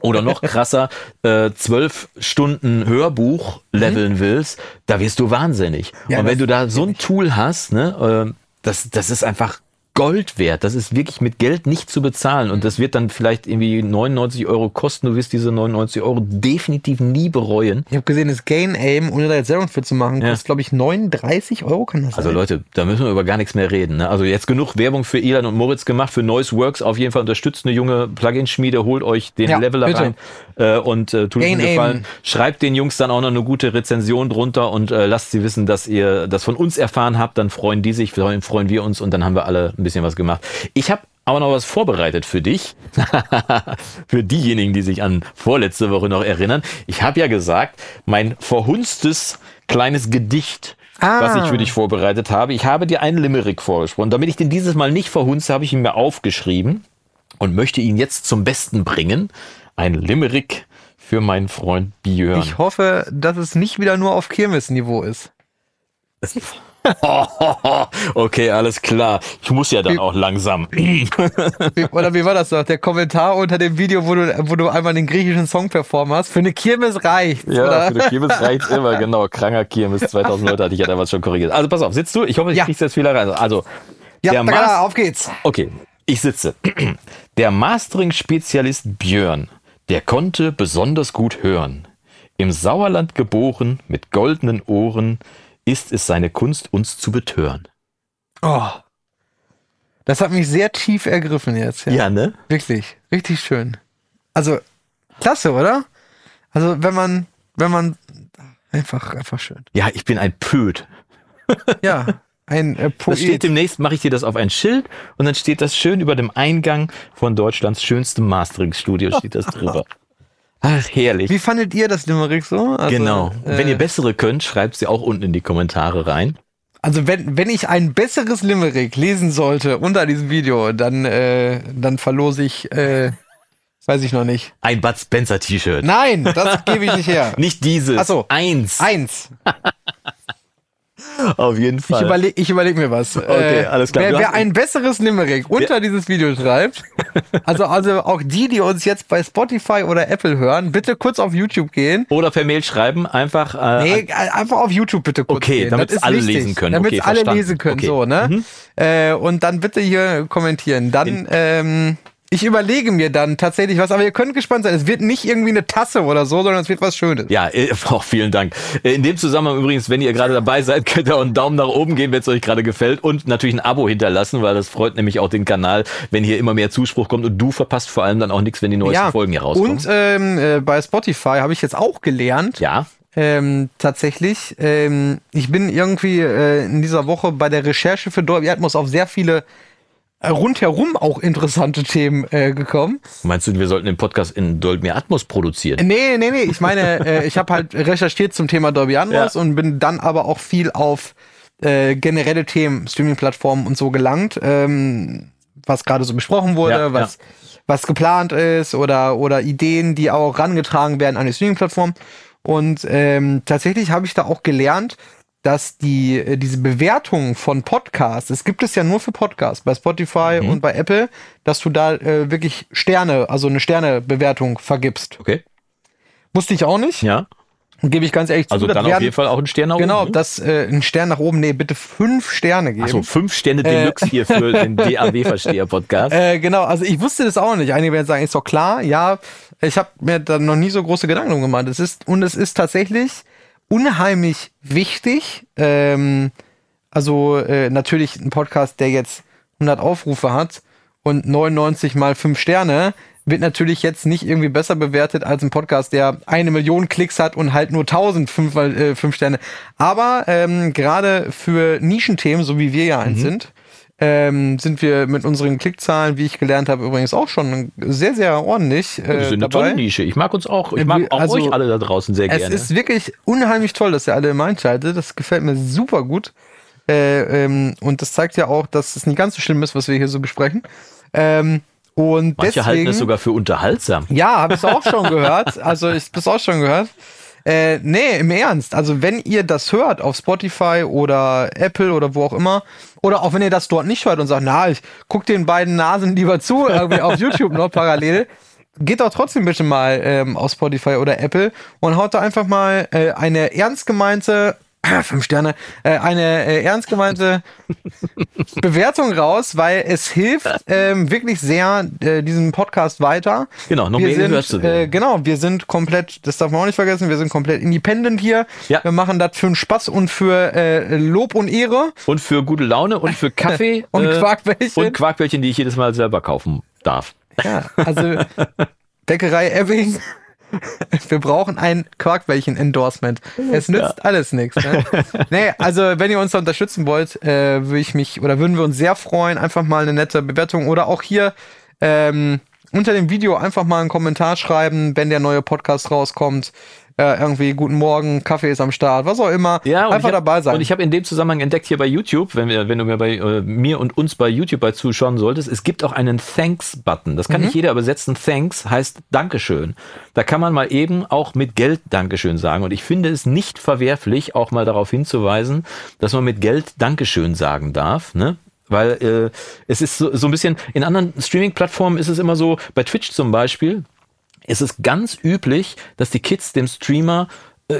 oder noch krasser, äh, zwölf Stunden Hörbuch leveln willst, da wirst du wahnsinnig. Ja, und wenn du da so ein Tool hast, ne, äh, das, das ist einfach Gold wert. Das ist wirklich mit Geld nicht zu bezahlen. Und das wird dann vielleicht irgendwie 99 Euro kosten. Du wirst diese 99 Euro definitiv nie bereuen. Ich habe gesehen, das Gain Aim, ohne da jetzt Werbung für zu machen, Ja. kostet, glaube ich, 39 Euro, kann das Also sein? Leute, da müssen wir über gar nichts mehr reden. Ne? Also jetzt genug Werbung für Elan und Moritz gemacht, für Noise Works. Auf jeden Fall unterstützt eine junge Plugin-Schmiede, holt euch den Ja, Leveler bitte. rein äh, und äh, tut Gain Gefallen. Schreibt den Jungs dann auch noch eine gute Rezension drunter und äh, lasst sie wissen, dass ihr das von uns erfahren habt. Dann freuen die sich, freuen, freuen wir uns und dann haben wir alle ein bisschen was gemacht. Ich habe aber noch was vorbereitet für dich. für diejenigen, die sich an vorletzte Woche noch erinnern. Ich habe ja gesagt, mein verhunstes kleines Gedicht, Ah. was ich für dich vorbereitet habe. Ich habe dir einen Limerick vorgesprochen. Damit ich den dieses Mal nicht verhunze, habe ich ihn mir aufgeschrieben und möchte ihn jetzt zum Besten bringen. Ein Limerick für meinen Freund Björn. Ich hoffe, dass es nicht wieder nur auf Kirmes-Niveau ist. okay, alles klar. Ich muss ja dann auch langsam. Wie, oder wie war das doch? Der Kommentar unter dem Video, wo du, wo du einmal den griechischen Song performt hast. Für eine Kirmes reicht's, Ja, oder? für die Kirmes reicht's immer, genau. Kranker Kirmes, 2000 Leute hatte ich ja damals schon korrigiert. Also pass auf, sitzt du? Ich hoffe, ich Ja. krieg's jetzt wieder rein. Also, ja, der Mas- auf geht's. Okay, ich sitze. Der Mastering-Spezialist Björn, der konnte besonders gut hören. Im Sauerland geboren, mit goldenen Ohren, ist es seine Kunst, uns zu betören. Oh. Das hat mich sehr tief ergriffen jetzt. Ja. ne? Wirklich. Richtig schön. Also, klasse, oder? Also, wenn man, wenn man, einfach, einfach schön. Ja, ich bin ein Pöd. Ja, ein äh, Das steht Poet. demnächst, mache ich dir das auf ein Schild und dann steht das schön über dem Eingang von Deutschlands schönstem Mastering-Studio steht das drüber. Ach, herrlich. Wie fandet ihr das Limerick so? Also, genau. Und wenn äh, ihr bessere könnt, schreibt sie auch unten in die Kommentare rein. Also wenn, wenn ich ein besseres Limerick lesen sollte unter diesem Video, dann, äh, dann verlose ich, äh, weiß ich noch nicht. Ein Bud Spencer T-Shirt. Nein, das gebe ich nicht her. Nicht dieses. Ach so. Eins. Eins. Auf jeden Ich Fall. überlege ich überleg mir was. Okay, alles klar. Wer, wer ein besseres Limerick unter dieses Video schreibt, also, also auch die, die uns jetzt bei Spotify oder Apple hören, bitte kurz auf YouTube gehen. Oder per Mail schreiben, einfach. Äh, Nee, einfach auf YouTube bitte kurz Okay, gehen. Das ist alle wichtig, lesen können. Damit Okay, alle verstanden. lesen können, Okay. so, ne? Mhm. Äh, und dann bitte hier kommentieren. Dann, ähm, ich überlege mir dann tatsächlich was, aber ihr könnt gespannt sein. Es wird nicht irgendwie eine Tasse oder so, sondern es wird was Schönes. Ja, äh, auch vielen Dank. In dem Zusammenhang übrigens, wenn ihr gerade dabei seid, könnt ihr auch einen Daumen nach oben geben, wenn es euch gerade gefällt und natürlich ein Abo hinterlassen, weil das freut nämlich auch den Kanal, wenn hier immer mehr Zuspruch kommt und du verpasst vor allem dann auch nichts, wenn die neuesten Folgen hier rauskommen. und ähm, äh, bei Spotify habe ich jetzt auch gelernt, ja, ähm, tatsächlich, ähm, ich bin irgendwie äh, in dieser Woche bei der Recherche für Dolby Atmos auf sehr viele rundherum auch interessante Themen äh, gekommen. meinst du, wir sollten den Podcast in Dolby Atmos produzieren? Nee, nee, nee. Ich meine, äh, ich habe halt recherchiert zum Thema Dolby Atmos Ja. und bin dann aber auch viel auf äh, generelle Themen, Streaming-Plattformen und so gelangt, ähm, was gerade so besprochen wurde, Ja, was, was geplant ist oder, oder Ideen, die auch rangetragen werden an die Streaming-Plattform. Und ähm, tatsächlich habe ich da auch gelernt, dass die äh, diese Bewertung von Podcasts, es gibt es ja nur für Podcasts bei Spotify Mhm. und bei Apple, dass du da äh, wirklich Sterne, also eine Sternebewertung vergibst. Okay. Wusste ich auch nicht. Ja. Und gebe ich ganz ehrlich Also zu. das dann auf werden- jeden Fall auch einen Stern nach Genau, oben. ne? das äh, ein Stern nach oben, nee, bitte fünf Sterne geben. Achso, fünf Sterne Deluxe hier für den DAW-Versteher-Podcast. Äh, genau, also ich wusste das auch nicht. Einige werden sagen, ist doch klar, ja. Ich habe mir da noch nie so große Gedanken gemacht. Es ist, und es ist tatsächlich unheimlich wichtig. Ähm, also äh, natürlich ein Podcast, der jetzt 100 Aufrufe hat und 99 mal 5 Sterne, wird natürlich jetzt nicht irgendwie besser bewertet als ein Podcast, der eine Million Klicks hat und halt nur 1000 fünf, mal, äh, fünf Sterne. Aber ähm, gerade für Nischenthemen, so wie wir ja eins sind, ähm, sind wir mit unseren Klickzahlen, wie ich gelernt habe, übrigens auch schon sehr, sehr ordentlich Wir äh, sind eine tolle Nische. Ich mag uns auch. Ich mag auch Also, euch alle da draußen sehr Es gerne. ist wirklich unheimlich toll, dass ihr alle im einschaltet. Das gefällt mir super gut. Äh, ähm, und das zeigt ja auch, dass es nicht ganz so schlimm ist, was wir hier so besprechen. Ähm, und Manche deswegen, halten es sogar für unterhaltsam. ja, habe ich auch schon gehört. Also ich das auch schon gehört. Äh, nee, im Ernst. Also wenn ihr das hört auf Spotify oder Apple oder wo auch immer, oder auch wenn ihr das dort nicht hört und sagt, na, ich guck den beiden Nasen lieber zu, irgendwie auf YouTube noch parallel, geht doch trotzdem bitte mal ähm, auf Spotify oder Apple und haut da einfach mal äh, eine ernst gemeinte fünf Sterne, äh, eine äh, ernst gemeinte Bewertung raus, weil es hilft ähm, wirklich sehr äh, diesem Podcast weiter. Genau, noch wir mehr sind, zu werden. äh, Genau, wir sind komplett, das darf man auch nicht vergessen, wir sind komplett independent hier. Ja. Wir machen das für einen Spaß und für äh, Lob und Ehre. Und für gute Laune und für Kaffee. Und äh, Quarkbällchen. Und Quarkbällchen, die ich jedes Mal selber kaufen darf. Ja, also Bäckerei Ebbing. Wir brauchen ein Quarkbällchen-Endorsement. Es nützt alles nichts. Ne? Nee, also wenn ihr uns da unterstützen wollt, äh, würde ich mich oder würden wir uns sehr freuen, einfach mal eine nette Bewertung oder auch hier ähm, unter dem Video einfach mal einen Kommentar schreiben, wenn der neue Podcast rauskommt. Äh, irgendwie guten Morgen, Kaffee ist am Start, was auch immer. Ja, einfach hab, dabei sein. Und ich habe in dem Zusammenhang entdeckt hier bei YouTube, wenn, wir, wenn du mir bei äh, mir und uns bei YouTube bei zuschauen solltest, es gibt auch einen Thanks-Button. Das kann nicht jeder übersetzen. Thanks heißt Dankeschön. Da kann man mal eben auch mit Geld Dankeschön sagen. Und ich finde es nicht verwerflich, auch mal darauf hinzuweisen, dass man mit Geld Dankeschön sagen darf. Ne? Weil äh, es ist so, so ein bisschen, in anderen Streaming-Plattformen ist es immer so, bei Twitch zum Beispiel, es ist ganz üblich, dass die Kids dem Streamer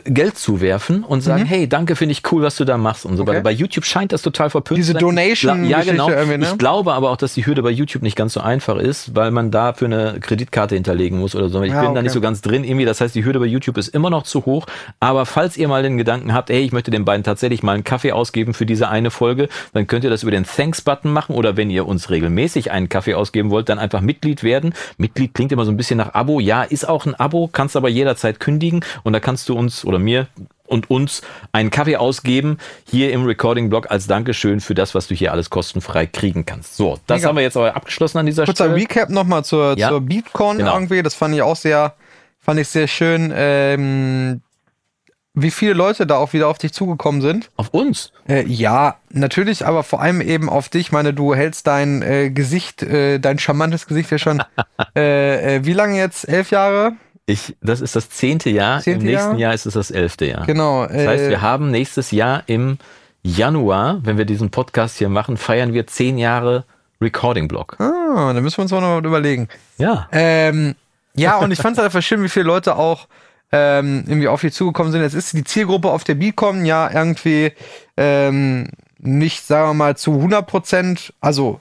Geld zuwerfen und sagen, hey, danke, finde ich cool, was du da machst und so Mhm. Okay. weiter. Bei YouTube scheint das total verpönt Diese zu sein. Donation- Ja, genau. ne? Ich glaube aber auch, dass die Hürde bei YouTube nicht ganz so einfach ist, weil man da für eine Kreditkarte hinterlegen muss oder so. Ich Ja, bin da okay. nicht so ganz drin irgendwie. Das heißt, die Hürde bei YouTube ist immer noch zu hoch. Aber falls ihr mal den Gedanken habt, hey, ich möchte den beiden tatsächlich mal einen Kaffee ausgeben für diese eine Folge, dann könnt ihr das über den Thanks-Button machen oder wenn ihr uns regelmäßig einen Kaffee ausgeben wollt, dann einfach Mitglied werden. Mitglied klingt immer so ein bisschen nach Abo. Ja, ist auch ein Abo, kannst aber jederzeit kündigen und da kannst du uns oder mir und uns einen Kaffee ausgeben hier im Recording-Blog als Dankeschön für das, was du hier alles kostenfrei kriegen kannst. So, das Mega. haben wir jetzt aber abgeschlossen an dieser Kurzer Stelle. Recap nochmal zur, Ja. zur BeatCon Genau. irgendwie. Das fand ich auch sehr, fand ich sehr schön. Ähm, wie viele Leute da auch wieder auf dich zugekommen sind. Auf uns. Äh, ja, natürlich, aber vor allem eben auf dich. Ich meine, du hältst dein äh, Gesicht, äh, dein charmantes Gesicht ja schon. äh, äh, wie lange jetzt? Elf Jahre? Ich, das ist das zehnte Jahr. Zehnte Im nächsten Jahr? Jahr ist es das elfte Jahr. Genau. Das heißt, äh, wir haben nächstes Jahr im Januar, wenn wir diesen Podcast hier machen, feiern wir zehn Jahre Recording-Blog. ah, da müssen wir uns auch noch mal überlegen. Ja. Ähm, ja, und ich fand es einfach schön, wie viele Leute auch ähm, irgendwie auf dich zugekommen sind. Jetzt ist die Zielgruppe auf der Beacon ja irgendwie ähm, nicht, sagen wir mal, zu 100 Prozent, also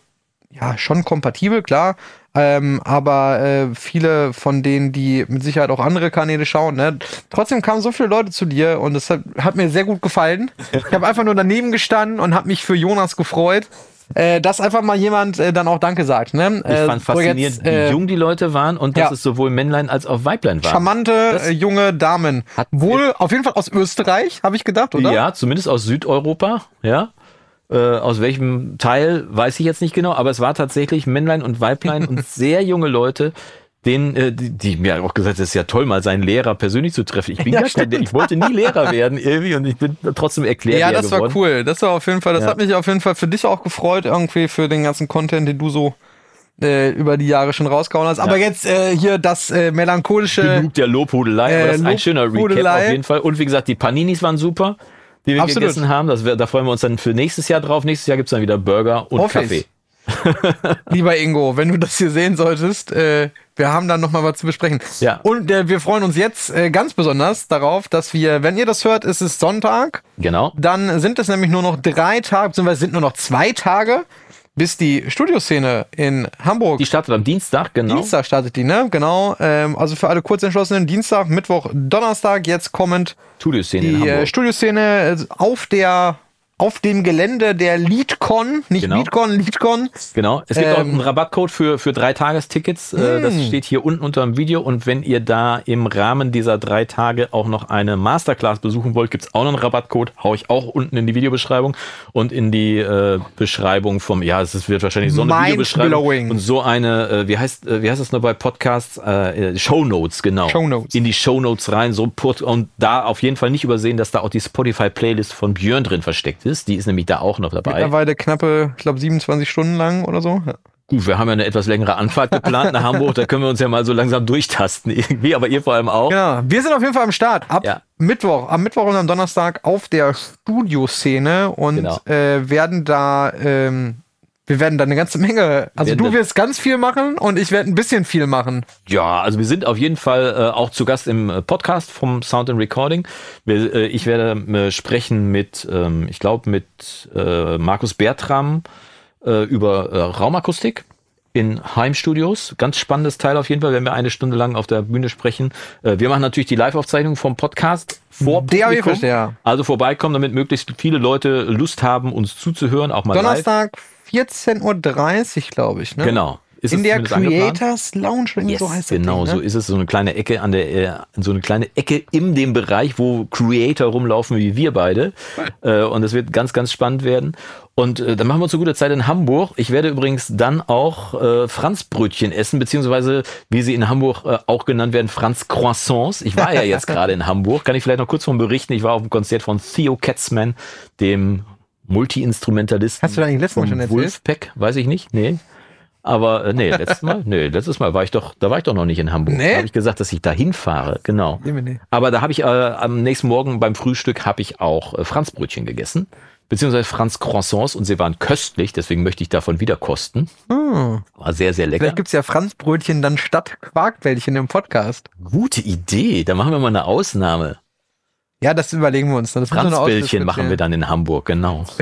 ja, schon kompatibel, klar. Ähm, aber äh, viele von denen, die mit Sicherheit auch andere Kanäle schauen, ne, trotzdem kamen so viele Leute zu dir und das hat, hat mir sehr gut gefallen. Ich habe einfach nur daneben gestanden und habe mich für Jonas gefreut, äh, dass einfach mal jemand äh, dann auch Danke sagt. Ne? Ich fand faszinierend, wie jung die Leute waren und dass ja. es sowohl Männlein als auch Weiblein waren. charmante Das- äh, junge Damen. Hat- Wohl auf jeden Fall aus Österreich, habe ich gedacht, oder? Ja, zumindest aus Südeuropa, ja. Äh, aus welchem Teil weiß ich jetzt nicht genau, aber es war tatsächlich Männlein und Weiblein und sehr junge Leute, denen, äh, die, die mir auch gesagt, es ist ja toll, mal seinen Lehrer persönlich zu treffen. Ich bin Ja, gar kein, ich wollte nie Lehrer werden irgendwie und ich bin trotzdem erklärt Ja, das war geworden. cool. Das war auf jeden Fall, das Ja. hat mich auf jeden Fall für dich auch gefreut, irgendwie für den ganzen Content, den du so äh, über die Jahre schon rausgehauen hast. Aber jetzt äh, hier das äh, melancholische. Genug der Lobhudelei, Äh, aber das ist ein schöner Recap auf jeden Fall. Und wie gesagt, die Paninis waren super, die wir Absolut. gegessen haben. Das da freuen wir uns dann für nächstes Jahr drauf. Nächstes Jahr gibt's dann wieder Burger und Hoffe Kaffee. ich. Lieber Ingo, wenn du das hier sehen solltest, äh, wir haben dann noch mal was zu besprechen. Ja. Und äh, wir freuen uns jetzt äh, ganz besonders darauf, dass wir, wenn ihr das hört, ist es Sonntag. Genau. Dann sind es nämlich nur noch drei Tage, beziehungsweise sind nur noch zwei Tage, bis die Studioszene in Hamburg. Die startet am Dienstag, genau. Dienstag startet die, ne? Genau. Ähm, also für alle Kurzentschlossenen, Dienstag, Mittwoch, Donnerstag, jetzt kommend Studioszene in die äh, Hamburg. Studioszene äh, auf der auf dem Gelände der LeadCon, nicht Genau. LeadCon, LeadCon. Genau. Es gibt auch Ähm. einen Rabattcode für, für drei Tagestickets. Äh, Das steht hier unten unter dem Video. Und wenn ihr da im Rahmen dieser drei Tage auch noch eine Masterclass besuchen wollt, gibt's auch noch einen Rabattcode. Hau ich auch unten in die Videobeschreibung und in die äh, Beschreibung vom, ja, es wird wahrscheinlich so eine. Videobeschreibung und so eine, äh, wie heißt, äh, wie heißt das noch bei Podcasts? Äh, äh, Show Notes, genau. Show Notes. In die Show Notes rein, so put, und da auf jeden Fall nicht übersehen, dass da auch die Spotify Playlist von Björn drin versteckt ist. Die ist nämlich da auch noch dabei. Mittlerweile knappe, ich glaube, 27 Stunden lang oder so. Ja. Gut, wir haben ja eine etwas längere Anfahrt geplant nach Hamburg, da können wir uns ja mal so langsam durchtasten irgendwie, aber ihr vor allem auch. Genau. Wir sind auf jeden Fall am Start. Ab Ja. Mittwoch, am Mittwoch und am Donnerstag auf der Studioszene und Genau. äh, werden da ähm, wir werden da eine ganze Menge. Also Werden du wirst ganz viel machen und ich werde ein bisschen viel machen. Ja, also wir sind auf jeden Fall äh, auch zu Gast im äh, Podcast vom Sound and Recording. Wir, äh, ich werde äh, sprechen mit, ähm, ich glaube, mit äh, Markus Bertram über Raumakustik in Heimstudios. Ganz spannendes Teil auf jeden Fall, wenn wir eine Stunde lang auf der Bühne sprechen. Wir machen natürlich die Live-Aufzeichnung vom Podcast vor Der Publikum. Also vorbeikommen, damit möglichst viele Leute Lust haben, uns zuzuhören, auch mal Donnerstag 14.30 Uhr, glaube ich, ne? Genau. Ist In der zumindest angeplant? Creators Lounge, Yes, so heißt genau, das so Ding, ne? ist es. So eine kleine Ecke an der, äh, so eine kleine Ecke in dem Bereich, wo Creator rumlaufen wie wir beide. Äh, und es wird ganz, ganz spannend werden. Und äh, dann machen wir uns eine gute Zeit in Hamburg. Ich werde übrigens dann auch äh, Franzbrötchen essen, beziehungsweise wie sie in Hamburg äh, auch genannt werden, Franz Croissants. Ich war ja jetzt gerade in Hamburg. Kann ich vielleicht noch kurz von berichten? Ich war auf dem Konzert von Theo Katzman, dem Multi-Instrumentalisten. Hast du da nicht letztes Mal schon erzählt? Wolfpack, weiß ich nicht. Nee. Aber äh, nee, letztes Mal, nee, letztes Mal war ich doch, da war ich doch noch nicht in Hamburg. Nee? Da habe ich gesagt, dass ich da hinfahre, genau. Nee, nee. Aber da habe ich äh, am nächsten Morgen beim Frühstück habe ich auch äh, Franzbrötchen gegessen, beziehungsweise Franz Croissants und sie waren köstlich, deswegen möchte ich davon wieder kosten. Hm. War sehr, sehr lecker. Vielleicht gibt's ja Franzbrötchen dann statt Quarkbällchen im Podcast. Gute Idee, da machen wir mal eine Ausnahme. Ja, das überlegen wir uns. dann. Nur eine Franzbällchen machen wir dann in Hamburg, genau.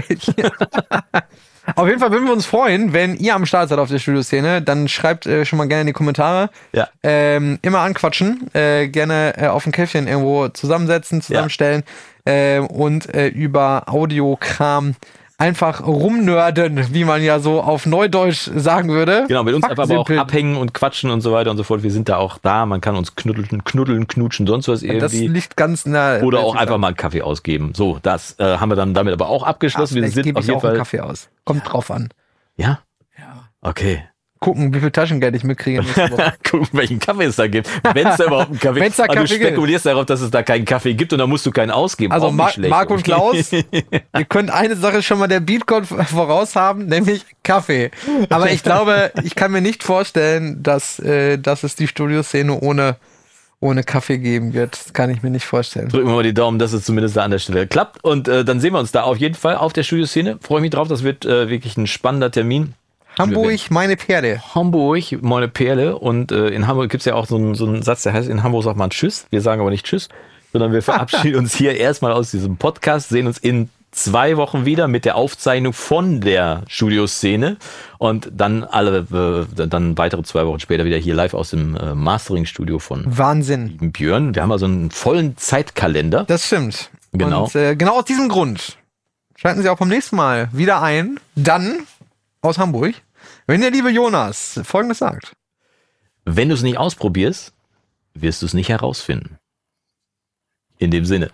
Auf jeden Fall würden wir uns freuen, wenn ihr am Start seid auf der Studioszene. Dann schreibt äh, schon mal gerne in die Kommentare. Ja. Ähm, immer anquatschen. Äh, gerne äh, auf ein Käffchen irgendwo zusammensetzen, zusammenstellen. Äh, und äh, über Audiokram einfach rumnörden, wie man ja so auf Neudeutsch sagen würde. Genau, mit uns einfach aber auch abhängen und quatschen und so weiter und so fort. Wir sind da auch da, man kann uns knuddeln, knuddeln, knutschen, sonst was Das irgendwie. liegt ganz der. Oder auch einfach mal einen Kaffee ausgeben. So, das äh, haben wir dann damit aber auch abgeschlossen. wir Vielleicht sind gebe auf ich jeden auch einen Fall. Kaffee aus. Kommt drauf an. Ja? Ja. Okay. Gucken, wie viel Taschengeld ich mitkriege. Gucken, welchen Kaffee es da gibt. Wenn es da überhaupt einen Kaffee da Aber Kaffee Du spekulierst darauf, dass es da keinen Kaffee gibt und dann musst du keinen ausgeben. Also schlecht. Marc und Klaus, ihr könnt eine Sache schon mal der Beatcode voraus haben, nämlich Kaffee. Aber ich glaube, ich kann mir nicht vorstellen, dass, äh, dass es die Studioszene ohne, ohne Kaffee geben wird. Das kann ich mir nicht vorstellen. Drücken wir mal die Daumen, dass es zumindest da an der Stelle klappt. Und äh, dann sehen wir uns da auf jeden Fall auf der Studioszene. Freue mich drauf. Das wird äh, wirklich ein spannender Termin. Hamburg, meine Perle. Hamburg, meine Perle. Und äh, in Hamburg gibt's ja auch so einen, so einen Satz, der heißt, in Hamburg sagt man Tschüss. Wir sagen aber nicht Tschüss, sondern wir verabschieden uns hier erstmal aus diesem Podcast, sehen uns in zwei Wochen wieder mit der Aufzeichnung von der Studioszene und dann alle, äh, dann weitere zwei Wochen später wieder hier live aus dem äh, Mastering-Studio von Wahnsinn. Björn. Wir haben also einen vollen Zeitkalender. Das stimmt. Genau. Und äh, genau aus diesem Grund schalten Sie auch beim nächsten Mal wieder ein. Dann aus Hamburg, wenn der liebe Jonas Folgendes sagt. Wenn du es nicht ausprobierst, wirst du es nicht herausfinden. In dem Sinne.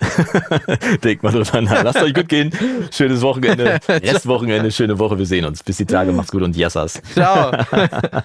Denkt mal drüber nach. Lasst euch gut gehen. Schönes Wochenende. Restwochenende, schöne Woche. Wir sehen uns. Bis die Tage. Macht's gut und Yassas. Ciao.